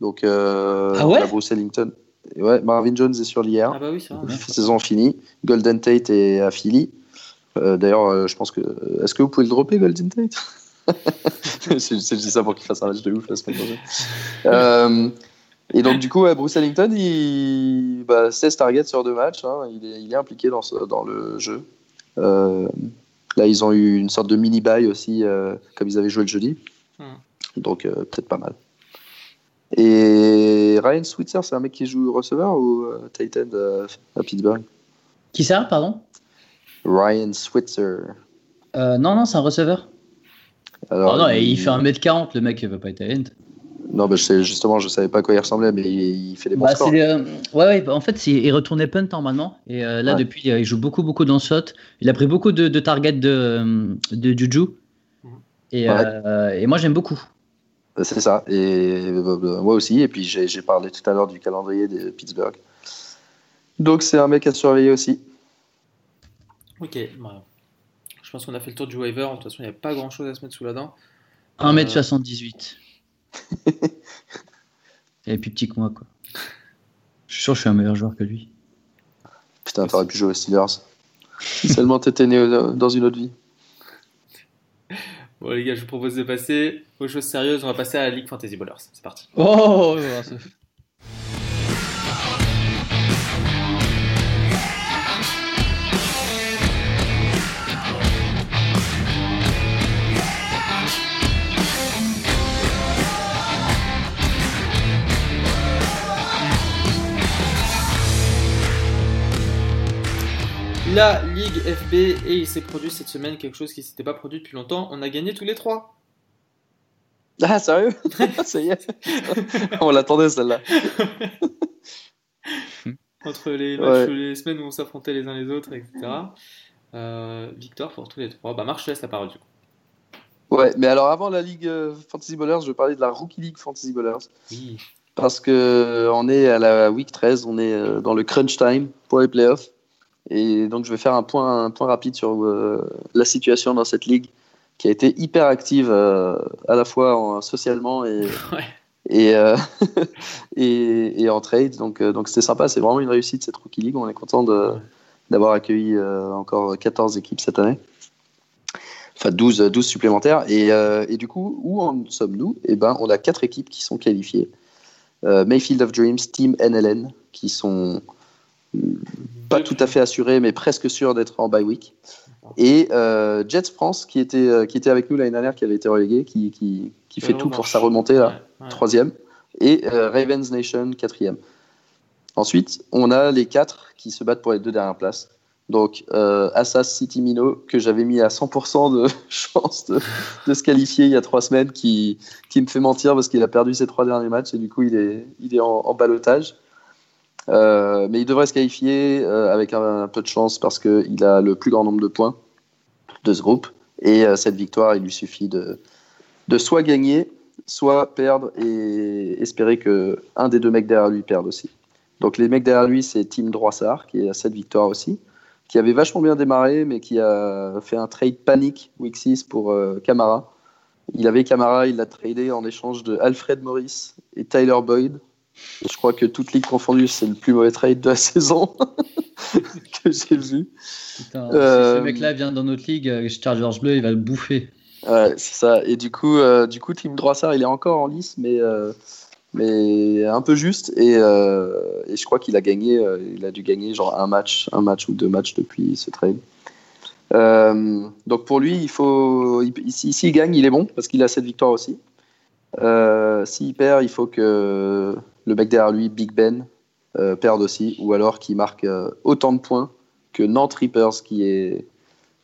Donc, euh, ah ouais Bruce Ellington. Ouais, Marvin Jones est sur l'IR. Ah bah oui, ça. Saison finie. Golden Tate est à Philly. Euh, D'ailleurs, je pense que. Est-ce que vous pouvez le dropper, Golden Tate? Je, je, dis ça pour qu'il fasse un match de ouf la semaine prochaine. et donc, du coup, ouais, Bruce Ellington, il, bah, 16 targets sur deux matchs. Hein, il, est, il, est, impliqué dans, ce, dans le jeu. Euh, là, ils ont eu une sorte de mini-buy aussi, euh, comme ils avaient joué le jeudi. Mm. Donc, euh, peut-être pas mal. Et Ryan Switzer, c'est un mec qui joue receveur ou euh, Titan à Pittsburgh? Qui ça, pardon? Ryan Switzer. Euh, non, non, c'est un receveur. Alors, oh non, il... il fait 1m40, le mec, il veut pas être end. Non, bah, je sais, justement, je savais pas à quoi il ressemblait, mais il, il fait des bons bah, scores. Euh, ouais, ouais, en fait, il retournait punt normalement. Et euh, là, Ouais. depuis, euh, il joue beaucoup, beaucoup dans le shot. Il a pris beaucoup de, de targets de, de Juju. Et, et moi, j'aime beaucoup. C'est ça. Et moi aussi. Et puis, j'ai parlé tout à l'heure du calendrier de Pittsburgh. Donc, c'est un mec à surveiller aussi. Ok. Je pense qu'on a fait le tour du waiver. De toute façon, il n'y a pas grand chose à se mettre sous la dent. 1m78. Et plus petit que moi, quoi. Je suis sûr que je suis un meilleur joueur que lui. Putain, t'aurais pu jouer aux Steelers. Seulement t'étais né dans une autre vie. Bon, les gars, je vous propose de passer aux choses sérieuses. On va passer à la Ligue Fantasy Ballers. C'est parti. Oh, la Ligue FB et il s'est produit cette semaine quelque chose qui s'était pas produit depuis longtemps. On a gagné tous les trois. Ah sérieux? Ça y est. on l'attendait celle-là. Entre les matchs les semaines où on s'affrontait les uns les autres, etc. Euh, victoire pour tous les trois. Bah Marche, je laisse la parole du coup. Ouais, mais alors avant la Ligue euh, Fantasy Ballers, je vais parler de la Rookie League Fantasy Ballers. Oui. Parce que euh, on est à la week 13, on est dans le crunch time pour les playoffs. Et donc, je vais faire un point, un point rapide sur euh, la situation dans cette ligue qui a été hyper active euh, à la fois socialement et, euh, et, et, en trade. Donc, donc c'était sympa. C'est vraiment une réussite cette Rookie League. On est content d'avoir accueilli encore 14 équipes cette année. Enfin, 12, 12 supplémentaires. Et, et du coup, où en sommes-nous? Eh ben, On a 4 équipes qui sont qualifiées. Mayfield of Dreams, Team NLN, qui sont pas tout à fait assuré, mais presque sûr d'être en bye week. Et euh, Jets France, qui était, euh, qui était avec nous l'année dernière, qui avait été relégué, qui, qui, qui fait tout pour sa remontée, là, troisième. Et euh, Ravens Nation, quatrième. Ensuite, on a les quatre qui se battent pour les deux dernières places. Donc, Assas City Mino, que j'avais mis à 100% de chance de, de, se qualifier il y a trois semaines, qui, qui me fait mentir parce qu'il a perdu ses trois derniers matchs et du coup, il est, il est en, en balotage. Euh, mais il devrait se qualifier euh, avec un, peu de chance parce qu'il a le plus grand nombre de points de ce groupe. Et euh, cette victoire, il lui suffit de, de soit gagner, soit perdre et espérer que un des deux mecs derrière lui perde aussi. Donc les mecs derrière lui, c'est Tim Droissard qui à cette victoire aussi, qui avait vachement bien démarré, mais qui a fait un trade panique week 6 pour Camara. Il avait Camara, il l'a tradé en échange de Alfred Morris et Tyler Boyd. Je crois que toute ligue confondue, c'est le plus mauvais trade de la saison que j'ai vu. Putain, si ce mec-là vient dans notre ligue, euh, Chargers Bleu, il va le bouffer. Ouais, c'est ça. Et du coup, euh, du coup, Tim Droissard, il est encore en lice, mais, euh, mais un peu juste. Et, et je crois qu'il a gagné, il a dû gagner genre un match, un match ou deux matchs depuis ce trade. donc pour lui, il faut, s'il il gagne, il est bon parce qu'il a cette victoire aussi. S'il perd, il faut que le mec derrière lui, Big Ben, euh, perd aussi, ou alors qui marque euh, autant de points que Nantes Reapers, qui est,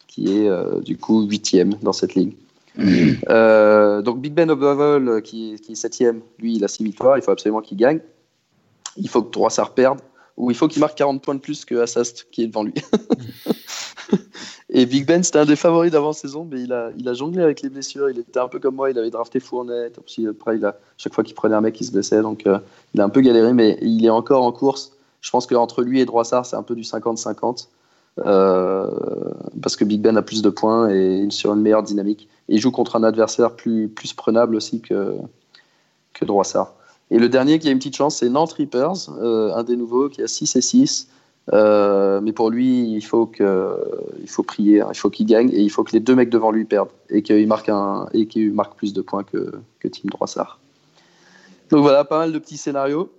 qui est euh, du coup huitième dans cette ligue. donc Big Ben Oberval, qui, qui est septième, lui, il a six victoires, il faut absolument qu'il gagne. Il faut que Droissard perde, ou il faut qu'il marque 40 points de plus que Assast, qui est devant lui. Et Big Ben, c'était un des favoris d'avant-saison, mais il a, il a jonglé avec les blessures. Il était un peu comme moi, il avait drafté Fournette. Après, il a, chaque fois qu'il prenait un mec, il se blessait. Donc, euh, il a un peu galéré, mais il est encore en course. Je pense qu'entre lui et Droissard, c'est un peu du 50-50. Euh, parce que Big Ben a plus de points et sur une meilleure dynamique. Et il joue contre un adversaire plus, plus prenable aussi que, que Droissard. Et le dernier qui a une petite chance, c'est Nantes Reapers, euh, un des nouveaux qui a 6 et 6. Euh, mais pour lui, il faut que, il faut prier, hein. il faut qu'il gagne et il faut que les deux mecs devant lui perdent et qu'il marque un et qu'il marque plus de points que que Tim Droissard. Donc voilà, pas mal de petits scénarios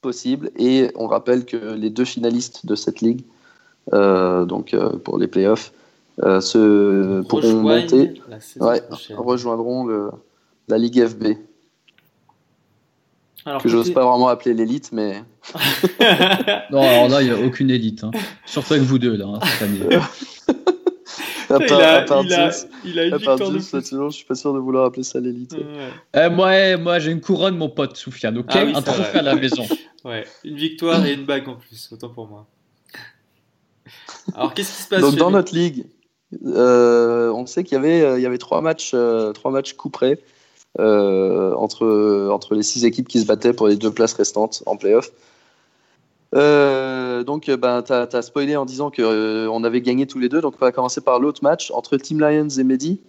possibles et on rappelle que les deux finalistes de cette ligue, euh, donc euh, pour les playoffs, se pourront monter, rejoindront le, la ligue FB que j'ose pas vraiment appeler l'élite, mais. non, alors là, il n'y a aucune élite. Hein. Surtout avec vous deux, là, hein, cette année. à part, il, a, à part il, a, il a une victoire de je suis pas sûr de vouloir appeler ça l'élite. Ouais. Eh, moi, moi j'ai une couronne, mon pote Soufiane, ok? Ah, oui, Un trophée à la maison. ouais, une victoire et une bague en plus, autant pour moi. Alors, qu'est-ce qui se passe Donc, dans notre ligue, on sait qu'il y avait, il y avait trois matchs, trois matchs coup près entre, entre les six équipes qui se battaient pour les deux places restantes en playoff. donc, ben, tu as, spoilé en disant qu'on on avait gagné tous les deux. Donc, on va commencer par l'autre match entre Team Lions et Mehdi.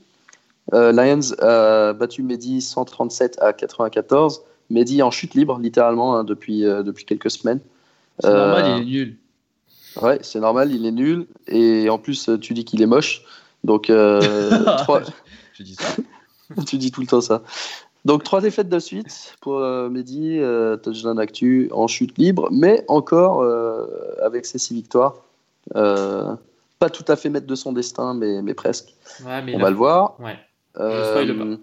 Lions a battu Mehdi 137 à 94. Mehdi en chute libre, littéralement, hein, depuis, depuis quelques semaines. C'est normal, il est nul. Ouais, c'est normal, il est nul. Et en plus, tu dis qu'il est moche. Donc, euh, Je dis ça. tu dis tout le temps ça. Donc, trois défaites de suite pour euh, Mehdi, euh, touchdown actu en chute libre, mais encore euh, avec ses six victoires. pas tout à fait maître de son destin, mais, mais presque. Ouais, mais On là- va le voir. Ouais. Euh.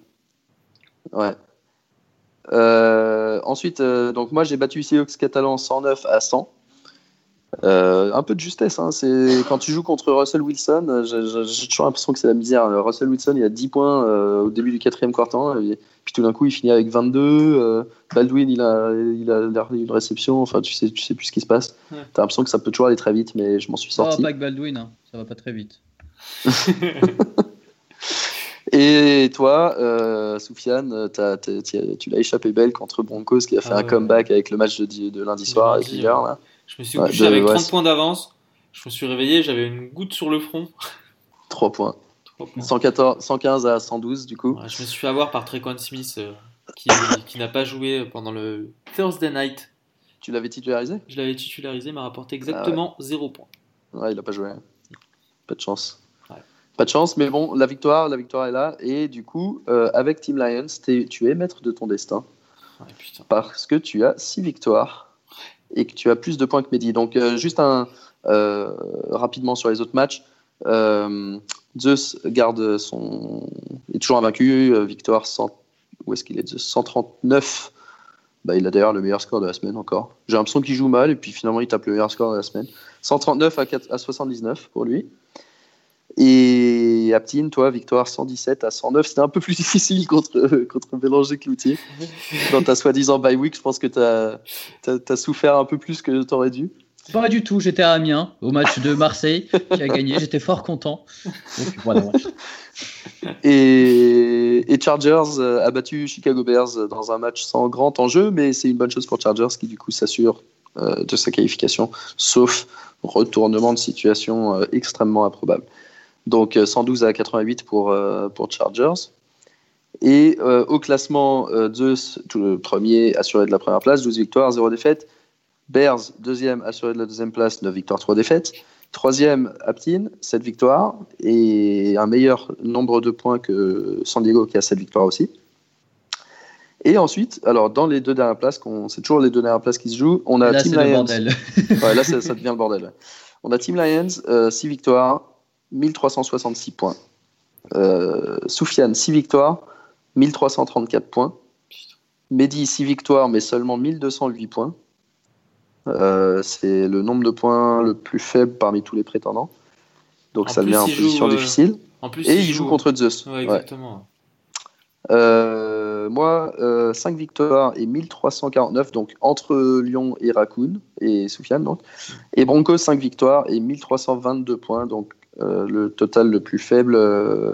Euh, ensuite, euh, donc moi j'ai battu Seahawks Catalan 109 à 100. Euh, un peu de justesse, hein, c'est quand tu joues contre Russell Wilson, euh, j'ai- toujours l'impression que c'est la misère. Euh, Russell Wilson, il a 10 points euh, au début du quatrième quart-temps, et puis tout d'un coup il finit avec 22. euh, Baldwin, il a, il a une réception, enfin tu sais, tu sais plus ce qui se passe. Ouais. T'as l'impression que ça peut toujours aller très vite, mais je m'en suis Oh, sorti. pas que Baldwin, hein. ça va pas très vite. Et toi, euh, Soufiane, tu l'as échappé belle contre Broncos qui a fait Ah un ouais. comeback avec le match de, di- de lundi soir avec là. Je me suis Ouais, couché de- avec ouais, 30 c'est- points d'avance. Je me suis réveillé, j'avais une goutte sur le front. 3 points. Trois points. 114, 115 à 112 du coup. Ouais, je me suis fait avoir par Trequan Smith euh, qui, qui n'a pas joué pendant le Thursday night. Tu l'avais titularisé? Je l'avais titularisé, il m'a rapporté exactement 0 points. Ouais, il a pas joué. Pas de chance. Pas de chance, mais bon, la victoire, la victoire est là. Et du coup, euh, avec Team Lions, tu es maître de ton destin Ouais, parce que tu as 6 victoires et que tu as plus de points que Mehdi. Donc, euh, juste euh, rapidement sur les autres matchs. Euh, Zeus garde son. est toujours invaincu. victoire 100. Où est-ce qu'il est Zeus 139. Bah, il a d'ailleurs le meilleur score de la semaine encore. J'ai l'impression qu'il joue mal et puis finalement il tape le meilleur score de la semaine. 139 à, 4 à 79 pour lui. Et Aptine, toi, victoire 117 à 109. C'était un peu plus difficile contre, contre Bélanger Cloutier. Dans ta soi-disant bye week, je pense que tu as, souffert un peu plus que tu aurais dû. Pas du tout, j'étais à Amiens au match de Marseille qui a gagné, j'étais fort content. Donc, voilà. Et, et Chargers a battu Chicago Bears dans un match sans grand enjeu, mais c'est une bonne chose pour Chargers qui du coup s'assure euh, de sa qualification, sauf retournement de situation euh, extrêmement improbable. Donc euh, 112 à 88 pour, euh, pour Chargers. Et euh, au classement, euh, Zeus, tout le premier assuré de la première place, 12 victoires, 0 défaites. Bears, deuxième assuré de la deuxième place, 9 victoires, 3 défaites. Troisième, Aptin, 7 victoires et un meilleur nombre de points que San Diego qui a 7 victoires aussi. Et ensuite, alors dans les deux dernières places, c'est toujours les deux dernières places qui se jouent, on a Là, Team c'est le Lions. bordel. Ouais, là, ça, ça devient le bordel. On a Team Lions, 6 victoires, 1366 points. Euh, Soufiane, 6 victoires, 1334 points. Mehdi, 6 victoires, mais seulement 1208 points. Euh, c'est le nombre de points le plus faible parmi tous les prétendants. Donc En ça devient en position joue, euh, difficile. En plus, Et il joue contre Zeus. Ouais, Ouais. exactement. Euh, moi, 5 victoires et 1349, donc entre Lyon et Raccoon, et Soufiane, donc. Et Broncos, 5 victoires et 1322 points, donc le total le plus faible, euh,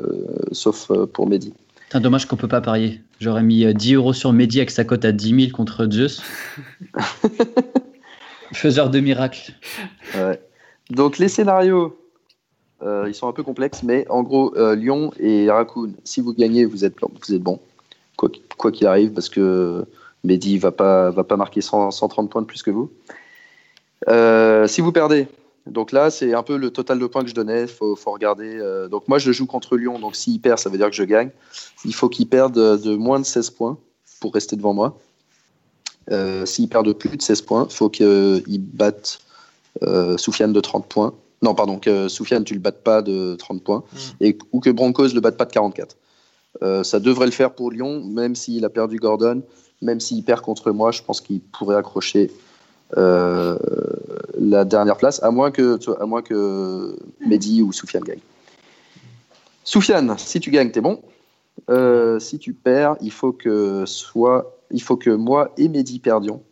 sauf euh, pour Mehdi. Putain, dommage qu'on peut pas parier. J'aurais mis euh, 10 euros sur Mehdi avec sa cote à 10 000 contre Zeus. Faiseur de miracles. Ouais. Donc les scénarios, euh, ils sont un peu complexes, mais en gros, euh, Lyon et Raccoon, si vous gagnez, vous êtes, vous êtes bon, quoi qu'- quoi qu'il arrive, parce que Mehdi va pas, va pas marquer 100 130 points de plus que vous. Euh, si vous perdez, donc là, c'est un peu le total de points que je donnais, il faut, faut regarder. euh, donc moi, je joue contre Lyon, donc s'il perd, ça veut dire que je gagne. Il faut qu'il perde de moins de 16 points pour rester devant moi. Euh, s'il perd de plus de 16 points, il faut qu'il batte euh, Soufiane de 30 points. Non, pardon, que Soufiane, tu le battes pas de 30 points. Mm. Et, ou que Broncos le batte pas de 44. Euh, ça devrait le faire pour Lyon, même s'il a perdu Gordon, même s'il perd contre moi, je pense qu'il pourrait accrocher euh, la dernière place, à moins que, à moins que Mehdi ou Soufiane gagne. Soufiane, si tu gagnes, t'es bon. Euh, si tu perds, il faut que soit, il faut que moi et Mehdi perdions,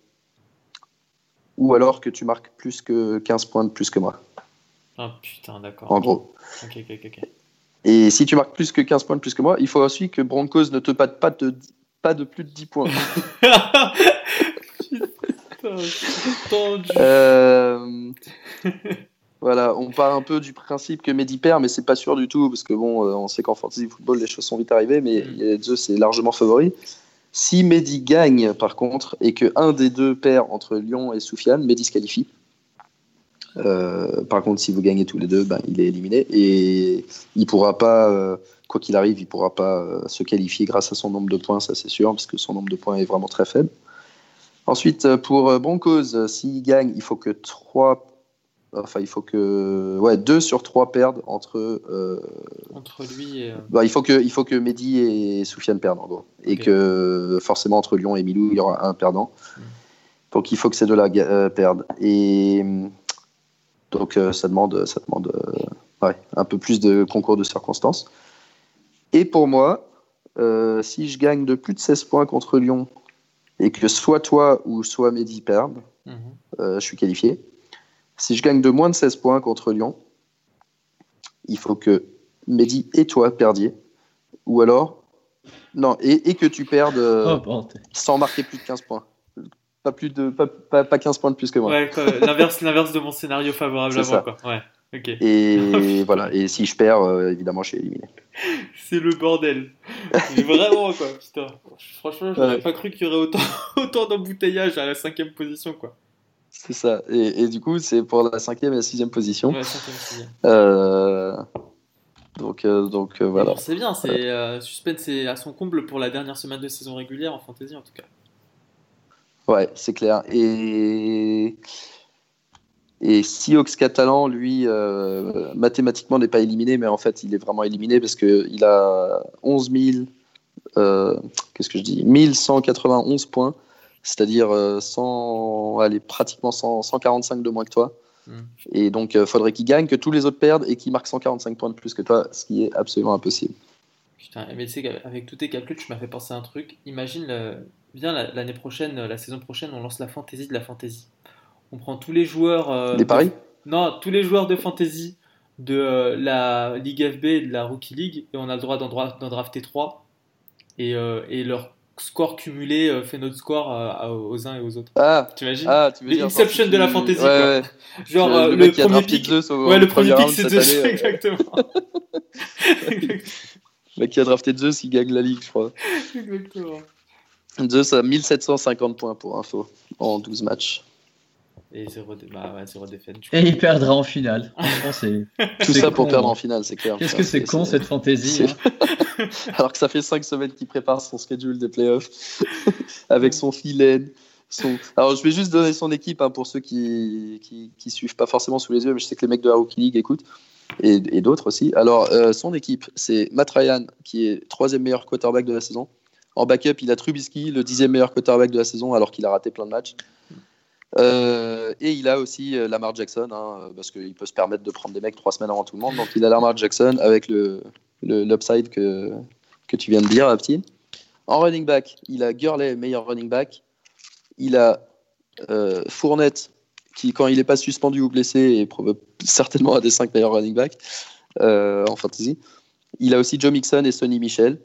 ou alors que tu marques plus que 15 points de plus que moi, Ah putain, d'accord. en gros. Ok, ok, ok. ok. Et si tu marques plus que 15 points de plus que moi, il faut aussi que Broncos ne te batte pas de, pas de plus de 10 points. euh... Voilà, on part un peu du principe que Mehdi perd, mais c'est pas sûr du tout, parce que bon, euh, on sait qu'en fantasy football, les choses sont vite arrivées, mais mm. les deux, c'est largement favori. Si Mehdi gagne, par contre, et que un des deux perd entre Lyon et Soufiane, Mehdi se qualifie. Euh, par contre, si vous gagnez tous les deux, ben, il est éliminé et il pourra pas, euh, quoi qu'il arrive, il pourra pas se qualifier grâce à son nombre de points, ça c'est sûr, parce que son nombre de points est vraiment très faible. Ensuite, pour Broncos, s'il gagne, il faut que trois Enfin, il faut que ouais, deux sur trois perdent entre. Euh, entre lui et. Euh, bah, il faut que il faut que Mehdi et Soufiane perdent en gros, et que forcément entre Lyon et Milou il y aura un perdant. Hmm. Donc il faut que ces deux-là euh, perdent. Et donc ça demande ça demande ouais, un peu plus de concours de circonstances. Et pour moi, si je gagne de plus de 16 points contre Lyon et que soit toi ou soit Mehdi perdent, mhm. je suis qualifié. Si je gagne de moins de 16 points contre Lyon, il faut que Mehdi et toi perdiez. Ou alors, non, et, que tu perdes euh, oh, sans marquer plus de 15 points. Pas, plus de, pas, pas, 15 points de plus que moi. Ouais, l'inverse, l'inverse de mon scénario favorable à moi. Quoi. Ouais. Et voilà, et si je perds, euh, évidemment, je suis éliminé. C'est le bordel. vraiment, quoi, putain. Franchement, j'aurais pas cru qu'il y aurait autant, autant d'embouteillage à la cinquième position, quoi. C'est ça. Et, du coup, c'est pour la cinquième et la sixième position. Euh, donc, euh, donc euh, voilà. c'est bien, c'est suspense c'est à son comble pour la dernière semaine de saison régulière en fantasy en tout cas. Ouais, c'est clair. Et et Siox Catalan, lui, mathématiquement n'est pas éliminé, mais en fait, il est vraiment éliminé parce que il a 11 000, qu'est-ce que je dis, 1191 points c'est-à-dire euh, pratiquement 145 de moins que toi. Hmm. Et donc, il euh, faudrait qu'il gagne, que tous les autres perdent et qu'il marque 145 points de plus que toi, ce qui est absolument impossible. Putain, mais tu sais qu'avec tous tes calculs, tu m'as fait penser à un truc. Imagine, bien l'année prochaine, la saison prochaine, on lance la fantasy de la fantasy. On prend tous les joueurs. Euh, Des paris? Non, tous les joueurs de fantasy de la Ligue FB et de la Rookie League, et on a le droit d'en drafter 3. Et, et leur score cumulé euh, fait notre score euh, aux uns et aux autres. Ah, tu imagines? Ah, tu L'inception de la fantasy. Ouais, Genre le, euh, le premier pic. ouais, le premier pic c'est Zeus, exactement. le mec qui a drafté Zeus, il gagne la ligue, je crois. Exactement. Zeus a 1750 points pour info en 12 matchs. Et zéro, bah, ouais, zéro défaite. Et il perdra en finale. Tout ça pour perdre en finale, c'est clair. Qu'est-ce que c'est con cette fantaisie hein Alors que ça fait 5 semaines qu'il prépare son schedule des playoffs avec son filet. Son... Alors je vais juste donner son équipe hein, pour ceux qui, qui, suivent pas forcément sous les yeux, mais je sais que les mecs de la Rookie League écoutent et, et d'autres aussi. Alors euh, son équipe, c'est Matt Ryan qui est troisième meilleur quarterback de la saison. En backup, il a Trubisky, le dixième meilleur quarterback de la saison, alors qu'il a raté plein de matchs. Euh, et il a aussi euh, Lamar Jackson, hein, parce qu'il peut se permettre de prendre des mecs trois semaines avant tout le monde. Donc il a Lamar Jackson avec le, l'upside que, que tu viens de dire, petit. En running back, il a Gurley, meilleur running back. Il a euh, Fournette, qui quand il n'est pas suspendu ou blessé, est certainement un des cinq meilleurs running backs en fantasy. Il a aussi Joe Mixon et Sonny Michel.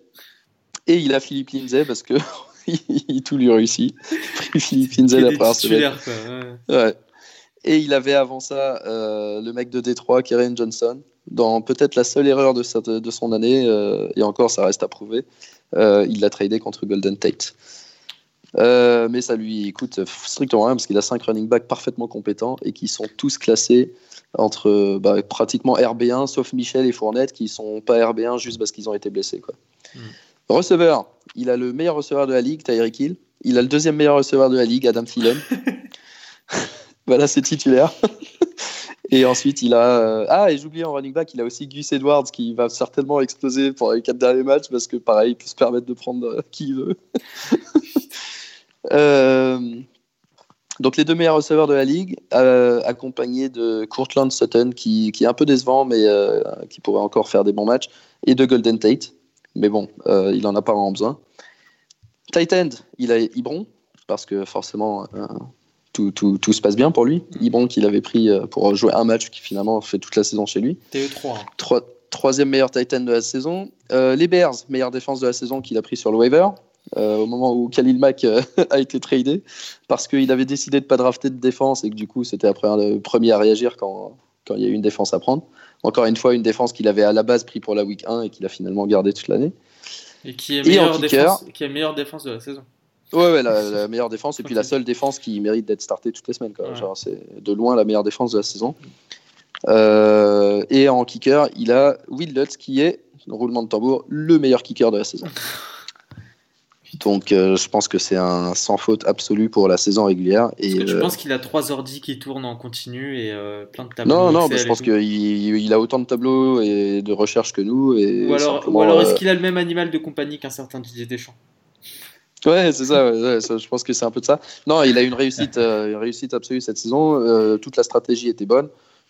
Et il a Philippe Lindsay parce que tout lui réussit. Philippe Ouais. Et il avait avant ça euh, le mec de Détroit, Karen Johnson, dans peut-être la seule erreur de, de son année, euh, et encore ça reste à prouver, euh, il l'a tradé contre Golden Tate. mais ça lui coûte strictement rien parce qu'il a 5 running backs parfaitement compétents et qui sont tous classés entre bah, pratiquement RB1 sauf Michel et Fournette qui sont pas RB1 juste parce qu'ils ont été blessés. Quoi. Hmm. Receveur, il a le meilleur receveur de la ligue, Tyreek Hill. Il a le deuxième meilleur receveur de la ligue, Adam Thielen. voilà, c'est titulaire. et ensuite, il a. Euh, ah, et j'oublie en running back, il a aussi Gus Edwards qui va certainement exploser pour les quatre derniers matchs parce que, pareil, il peut se permettre de prendre euh, qui il veut. Euh, donc, les deux meilleurs receveurs de la ligue, accompagnés de Courtland Sutton qui, qui, est un peu décevant, mais qui pourrait encore faire des bons matchs, et de Golden Tate. Mais bon, euh, il en a pas vraiment besoin. Tight end, il a Ibron, parce que forcément, euh, tout, tout, tout, se passe bien pour lui. Ibron qu'il avait pris euh, pour jouer un match qui finalement fait toute la saison chez lui. TE3. 3, troisième meilleur Titan de la saison. les Bears, meilleure défense de la saison qu'il a pris sur le waiver. au moment où Khalil Mack a été tradé, parce qu'il avait décidé de ne pas drafter de défense et que du coup c'était après le premier à réagir quand, quand il y a eu une défense à prendre. Encore une fois, une défense qu'il avait à la base pris pour la week 1 et qu'il a finalement gardé toute l'année. Et qui est, meilleure défense, qui est meilleure défense de la saison. Ouais, ouais la, meilleure défense et puis la seule défense qui mérite d'être startée toutes les semaines. c'est de loin la meilleure défense de la saison. Euh, et en kicker, il a Will Lutz qui est, roulement de tambour, le meilleur kicker de la saison. Donc euh, je pense que c'est un sans faute absolu pour la saison régulière. Et, que tu penses qu'il a trois ordi qui tournent en continu et euh, plein de tableaux Non, non, je pense qu'il il a autant de tableaux et de recherches que nous. Et ou alors, ou alors est-ce qu'il a le même animal de compagnie qu'un certain Didier Deschamps? Ouais, c'est ça, Je pense que c'est un peu de ça. Non, il a une réussite, une réussite absolue cette saison. toute la stratégie était bonne.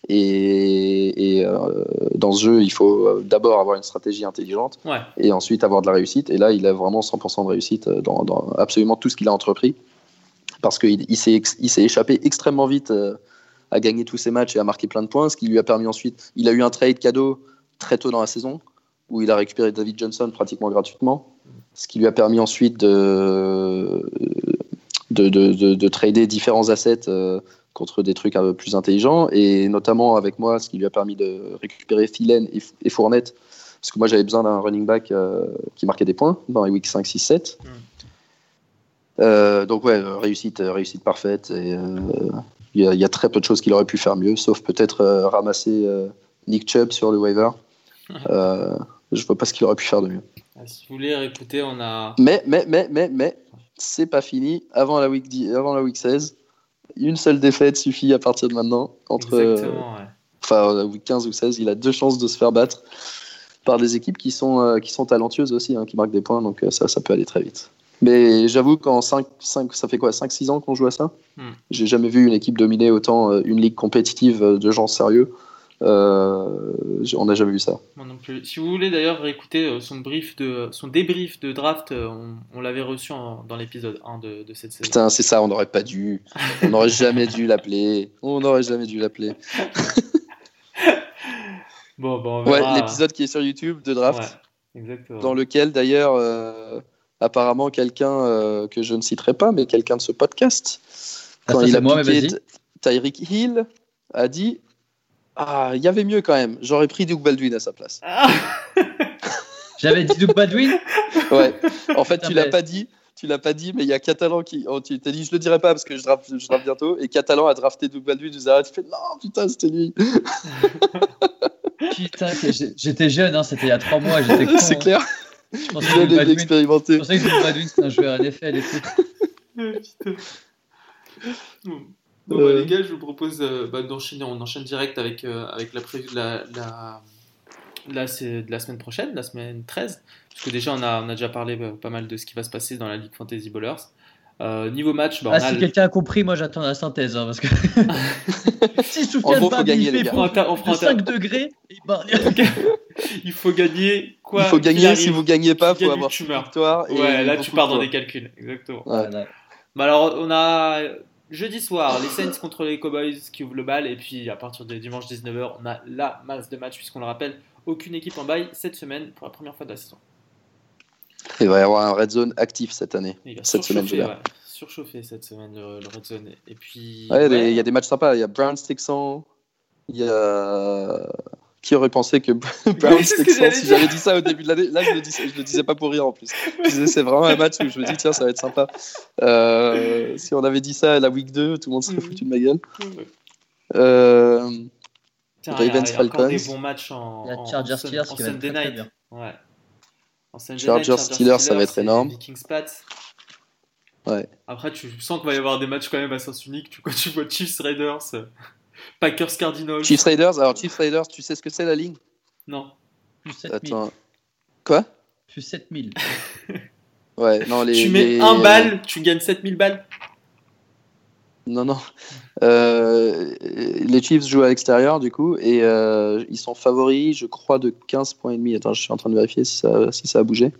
Et, euh, dans ce jeu, il faut euh, d'abord avoir une stratégie intelligente et ensuite avoir de la réussite. Et là, il a vraiment 100% de réussite euh, dans, absolument tout ce qu'il a entrepris. Parce qu'il il, s'est échappé extrêmement vite à gagner tous ses matchs et à marquer plein de points, ce qui lui a permis ensuite. Il a eu un trade cadeau très tôt dans la saison où il a récupéré David Johnson pratiquement gratuitement, ce qui lui a permis ensuite de, de, de, de trader différents assets contre des trucs un peu plus intelligents. Et notamment avec moi, ce qui lui a permis de récupérer Philen et, Fournette. Parce que moi, j'avais besoin d'un running back euh, qui marquait des points dans les week 5, 6, 7. donc, ouais, réussite, réussite parfaite. Et euh, il y, a très peu de choses qu'il aurait pu faire mieux, sauf peut-être euh, ramasser Nick Chubb sur le waiver. je vois pas ce qu'il aurait pu faire de mieux. Ah, si vous voulez réécouter, on a. Mais, mais, mais, mais, mais, c'est pas fini. Avant la week, 10, avant la week 16, une seule défaite suffit à partir de maintenant. Entre, Exactement, ouais. Enfin, 15 ou 16, il a deux chances de se faire battre par des équipes qui sont, euh, qui sont talentueuses aussi, hein, qui marquent des points, donc euh, ça, ça peut aller très vite. Mais j'avoue qu'en 5, 5, ça fait quoi 5-6 ans qu'on joue à ça? Hmm. J'ai jamais vu une équipe dominer autant euh, une ligue compétitive de gens sérieux. Euh, on n'a jamais vu ça. non plus. Si vous voulez d'ailleurs réécouter euh, son, brief de, son débrief de draft, euh, on, l'avait reçu dans l'épisode 1 de, cette saison. Putain, c'est ça, on n'aurait pas dû. On n'aurait jamais dû l'appeler. On n'aurait jamais dû l'appeler. bon, bon, Ouais, l'épisode qui est sur YouTube de draft. exactement. Dans lequel d'ailleurs, apparemment, quelqu'un que je ne citerai pas, mais quelqu'un de ce podcast, ah, quand il a moi, piqué Tyreek Hill, a dit ah, il y avait mieux quand même. J'aurais pris Duke Baldwin à sa place. Ah. J'avais dit Duke Baldwin Ouais. En fait, tu l'as pas dit. Tu l'as pas dit, mais il y a Catalan qui. Oh, tu t'es dit, je le dirai pas parce que je drape, je drape bientôt. Et Catalan a drafté Duke Baldwin. Tu as fait, non, putain, c'était lui. putain, j'étais jeune, hein, c'était il y a trois mois. C'est clair. Je pensais que expérimenté. Je pensais que Duke Baldwin c'était un joueur NFL et tout. Bon, bah, les gars, je vous propose euh, bah, d'enchaîner. On enchaîne direct avec, euh, avec la prévue de la, la, là, c'est de la semaine prochaine, la semaine 13. Parce que déjà, on a, on a déjà parlé euh, pas mal de ce qui va se passer dans la Ligue Fantasy Bowlers. niveau match, bah, ah, si quelqu'un a compris, moi j'attends la synthèse. Hein, parce que si Soufiane faut gagner, il fait on fera 5 degrés, il faut gagner quoi Il faut gagner, si vous gagnez pas, il faut avoir une victoire. Ouais, là tu pars dans des calculs, exactement. Bah, alors, on a Jeudi soir, les Saints contre les Cowboys qui ouvrent le bal. Et puis à partir de dimanche 19h, on a la masse de matchs, puisqu'on le rappelle, aucune équipe en bail cette semaine pour la première fois de la saison. Il va y avoir un red zone actif cette année. cette semaine, surchauffé cette semaine le, red zone. Et puis. il y a des matchs sympas. Il y a Browns Texans. Il y a qui aurait pensé que Browns si j'avais dit ça au début de l'année, là je le, je le disais pas pour rire en plus. Je disais c'est vraiment un match où je me dis tiens ça va être sympa. Euh, si on avait dit ça à la week 2, tout le monde serait mhm. foutu de ma gueule. Euh, tiens, Ravens il y a, Falcons. des bons matchs en, a Chargers Steelers qui Sunday Night. Ouais. En Chargers Steelers ça va être énorme. Vikings Pats. Ouais. Après tu sens qu'il va y avoir des matchs quand même à sens unique. Quand tu vois Chiefs Raiders. Packers Cardinals. Chiefs Raiders, alors Chiefs Raiders, tu sais ce que c'est la ligne Non. Plus 7000. Quoi? Plus 7000. ouais, non, les. Tu mets un balle, tu gagnes 7000 balles Non, non. Euh, les Chiefs jouent à l'extérieur, du coup, et euh, ils sont favoris, je crois, de 15 points et demi. Attends, je suis en train de vérifier si ça, si ça a bougé.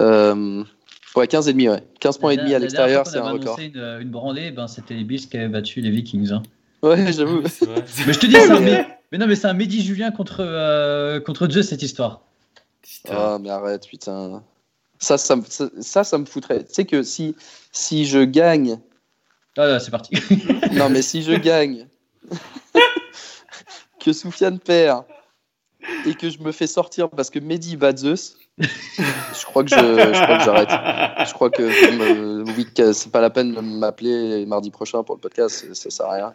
Euh, ouais, 15 et demi, ouais. 15 points et demi à l'extérieur, c'est un record. Une, une branlée, ben, c'était les Bills qui avaient battu les Vikings. Hein. Ouais, j'avoue. mais je te dis, c'est un, mais non, mais c'est un Mehdi Julien contre, euh, contre Zeus, cette histoire. Ah, mais arrête, putain. Ça, ça, ça, ça, me foutrait. Tu sais que si, si je gagne. Ah, là, c'est parti. non, mais si je gagne, que Soufiane perd et que je me fais sortir parce que Mehdi bat Zeus, je crois que j'arrête. Je, crois que euh, oui, c'est pas la peine de m'appeler mardi prochain pour le podcast, ça sert à rien.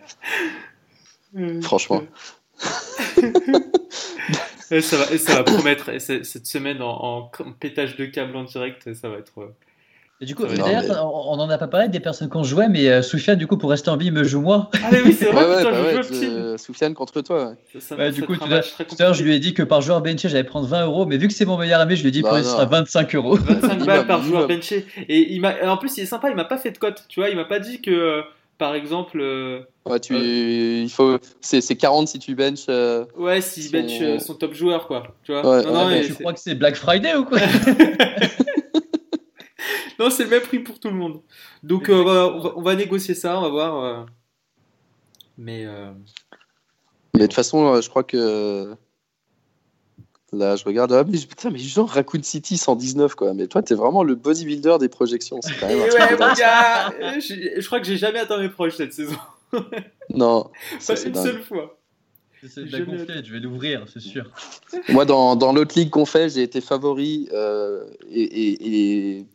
Euh, Franchement. et ça, va, ça va promettre. Et cette semaine en, pétage de câble en direct, ça va être. Euh, et du coup, d'ailleurs, on n'en a pas parlé des personnes qu'on jouait, mais euh, Soufiane, du coup, pour rester en vie, me joue moi. Ah oui, c'est vrai, ouais, ouais, bah Soufiane contre toi. Ouais. du coup, tout à l'heure, je lui ai dit que par joueur benché, j'allais prendre 20 euros, mais vu que c'est mon meilleur ami, je lui ai dit bah, ce sera 25 euros. 25 balles par joueur benché. Et il en plus, il est sympa, il m'a pas fait de cote, tu vois, il m'a pas dit que. Euh, par exemple. Euh, ouais, tu, il faut, c'est, 40 si tu bench. ouais, si bench son top joueur, quoi. Tu vois. non, non, tu crois que c'est Black Friday ou quoi? non, c'est le même prix pour tout le monde. Donc, euh, on, va, négocier ça, on va voir. Euh. Mais. Euh, mais de toute façon, je crois que. Là, je regarde. Ah, mais putain, mais genre Raccoon City 119, quoi. Mais toi, t'es vraiment le bodybuilder des projections. C'est quand même ouais, je, crois que j'ai jamais atteint mes proches cette saison. non. Pas une seule fois. C'est de la je vais l'ouvrir, c'est sûr. Moi, dans, dans l'autre ligue qu'on fait, j'ai été favori et, et,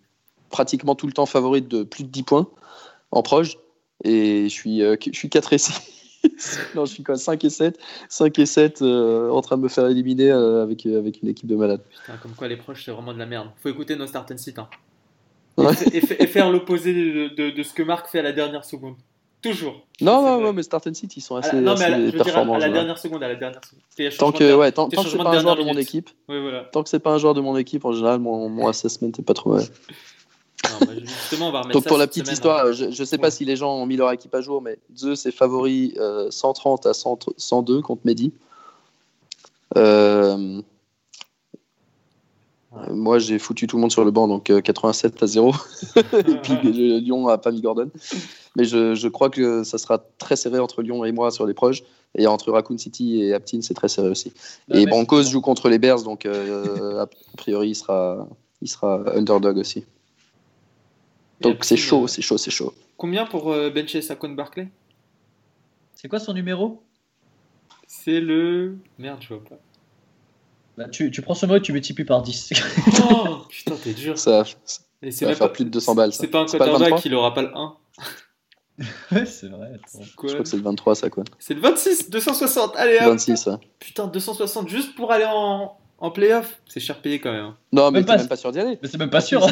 pratiquement tout le temps favori de plus de 10 points en proche. Et je suis, euh, je suis 4 et 6. non, je suis quoi 5 et 7 5 et 7 euh, en train de me faire éliminer euh, avec, avec une équipe de malades. Putain, comme quoi les proches, c'est vraiment de la merde. Faut écouter nos start and sit. Hein. Et, faire l'opposé de, de, ce que Marc fait à la dernière seconde. Toujours. Non, non, non, mais Start and Sit, ils sont assez, non, mais à la, performants. à la dernière seconde, à la dernière seconde. Tant que, ouais, tant, tant que c'est pas un joueur de mon équipe, oui, voilà. tant que c'est pas un joueur de mon équipe, en général, mon, mon assessment est pas trop mal. Donc pour la petite histoire, hein. je ne sais pas si les gens ont mis leur équipe à jour, mais Zeus est favori 130 euh, à 102 contre Mehdi. Euh, moi, j'ai foutu tout le monde sur le banc, donc 87 euh, à 0. et puis Lyon n'a pas mis Gordon. Mais je, je, crois que ça sera très serré entre Lyon et moi sur les proches. Et entre Raccoon City et Aptin, c'est très serré aussi. et Broncos joue contre les Bears, donc a priori, il sera, il sera underdog aussi. Donc c'est chaud, euh, c'est chaud, c'est chaud. Combien pour euh, bencher Saquon Barclay? C'est quoi son numéro? C'est le. Merde, je vois pas. Bah, tu, tu prends ce mot et tu multiplies par 10. oh putain, t'es dur. Ça, ça va faire plus de 200 balles. C'est pas un quarterback qui aura pas le 1. ouais, c'est vrai. Je crois que c'est le 23, ça quoi. C'est le 26, 260. Allez, hop. 26, ouais. Putain, 260 juste pour aller en, en playoff, c'est cher payé quand même. Non, mais t'es même pas sûr d'y aller. Mais c'est même pas sûr.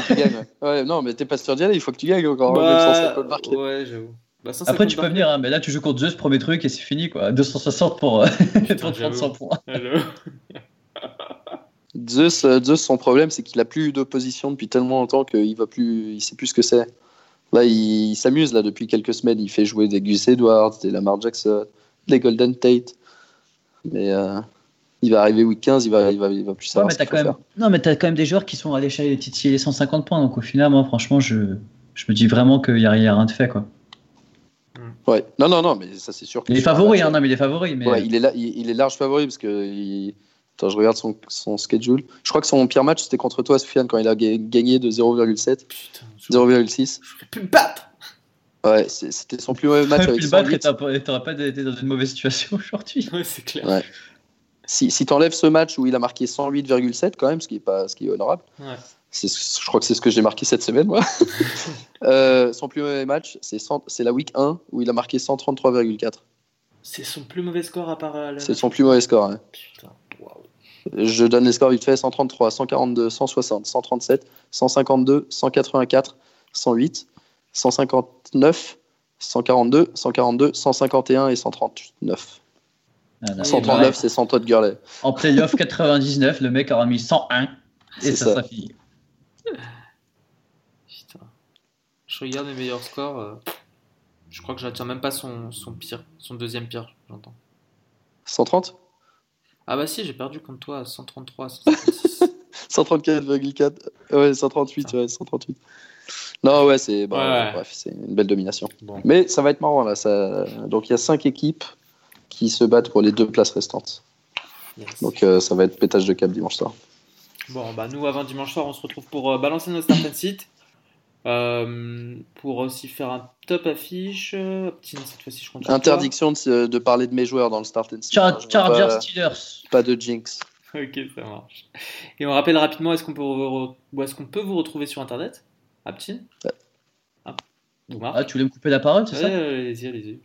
ouais, non, mais t'es pas sûr d'y aller, il faut que tu gagnes encore. Bah, ouais, j'avoue. Bah, Après, tu peux venir, hein, mais là, tu joues contre Zeus, premier truc, et c'est fini, quoi. 260 pour, euh, pour 300 points. Zeus, euh, Zeus, son problème, c'est qu'il a plus d'opposition depuis tellement longtemps qu'il va plus, il sait plus ce que c'est. Là, il, s'amuse là depuis quelques semaines. Il fait jouer des Gus Edwards, des Lamar Jackson, des Golden Tate. Mais euh, il va arriver week 15, il va, il va, il va plus savoir. ce quand même... Non, mais tu as quand même des joueurs qui sont allés chercher les les 150 points. Donc au final, moi, franchement, je, je me dis vraiment qu'il n'y a, rien de fait. Quoi. Ouais, non, non, non, mais ça c'est sûr. il est favori, hein, non, mais il est favori. Mais... Ouais, il, est là, il, est large favori parce que. Il... Attends, je regarde son, son, schedule. Je crois que son pire match c'était contre toi, Sofiane, quand il a gagné de 0,7. 0,6. Je plus me battre Ouais, c'était son plus mauvais match avec le battre et t'aurais pas été dans une mauvaise situation aujourd'hui. Ouais, c'est clair. Ouais si, si tu enlèves ce match où il a marqué 108,7 quand même, ce qui est, pas, ce qui est honorable, je crois que c'est ce que j'ai marqué cette semaine, moi. Euh, son plus mauvais match, c'est la week 1 où il a marqué 133,4. C'est son plus mauvais score à part. Euh, c'est son plus mauvais score. Hein. Putain, Je donne les scores vite fait 133, 142, 160, 137, 152, 184, 108, 159, 142, 142, 151 et 139. 139, c'est 100 de Gurley. En playoff 99, le mec aura mis 101 et ça, ça. fini. Putain. Je regarde mes meilleurs scores. Euh, je crois que j'attends même pas son, son pire, son deuxième pire, j'entends. 130 Ah bah si, j'ai perdu contre toi à 133, 134,4. Ouais, 138, ouais, 138. Non, ouais, c'est bah, bref, c'est une belle domination. Mais ça va être marrant là. Ça... Donc il y a cinq équipes qui se battent pour les deux places restantes. Donc euh, ça va être pétage de cap dimanche soir. Bon, bah nous avant dimanche soir, on se retrouve pour euh, balancer nos start and sit. Euh, pour aussi faire un top affiche. cette fois-ci, je compte Interdiction de, de, parler de mes joueurs dans le start and sit. Chargers Steelers. Pas de jinx. ok, ça marche. Et on rappelle rapidement, est-ce qu'on peut, est qu'on peut vous retrouver sur Internet? Aptin? Ah, ah, tu voulais me couper la parole, c'est ça? Allez-y, allez-y.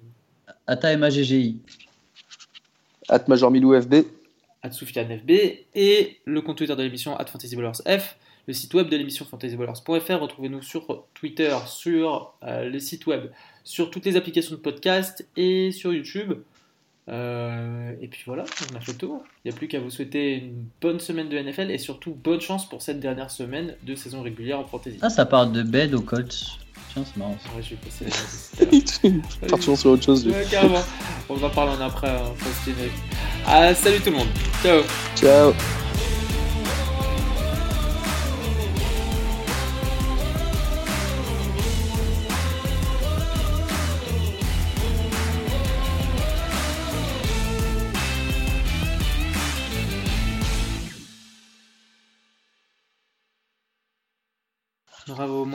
Ata MAGGI. At Major Milou FB. At FB. Et le compte Twitter de l'émission at Fantasy F. Le site web de l'émission fantasyballers.fr. Retrouvez-nous sur Twitter, sur euh, le site web, sur toutes les applications de podcast et sur YouTube. Euh, et puis voilà, on a fait le tour. Il n'y a plus qu'à vous souhaiter une bonne semaine de NFL et surtout bonne chance pour cette dernière semaine de saison régulière en fantasy. Ah, ça part de bed au Colts. Tiens, c'est marrant. Ouais, je vais passer Partons sur autre chose. Ouais, carrément. On va en parler en après. Hein, ah, salut tout le monde. Ciao. Ciao.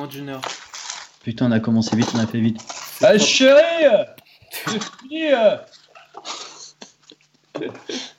Moins d'une heure. Putain, on a commencé vite, on a fait vite. Ah, chérie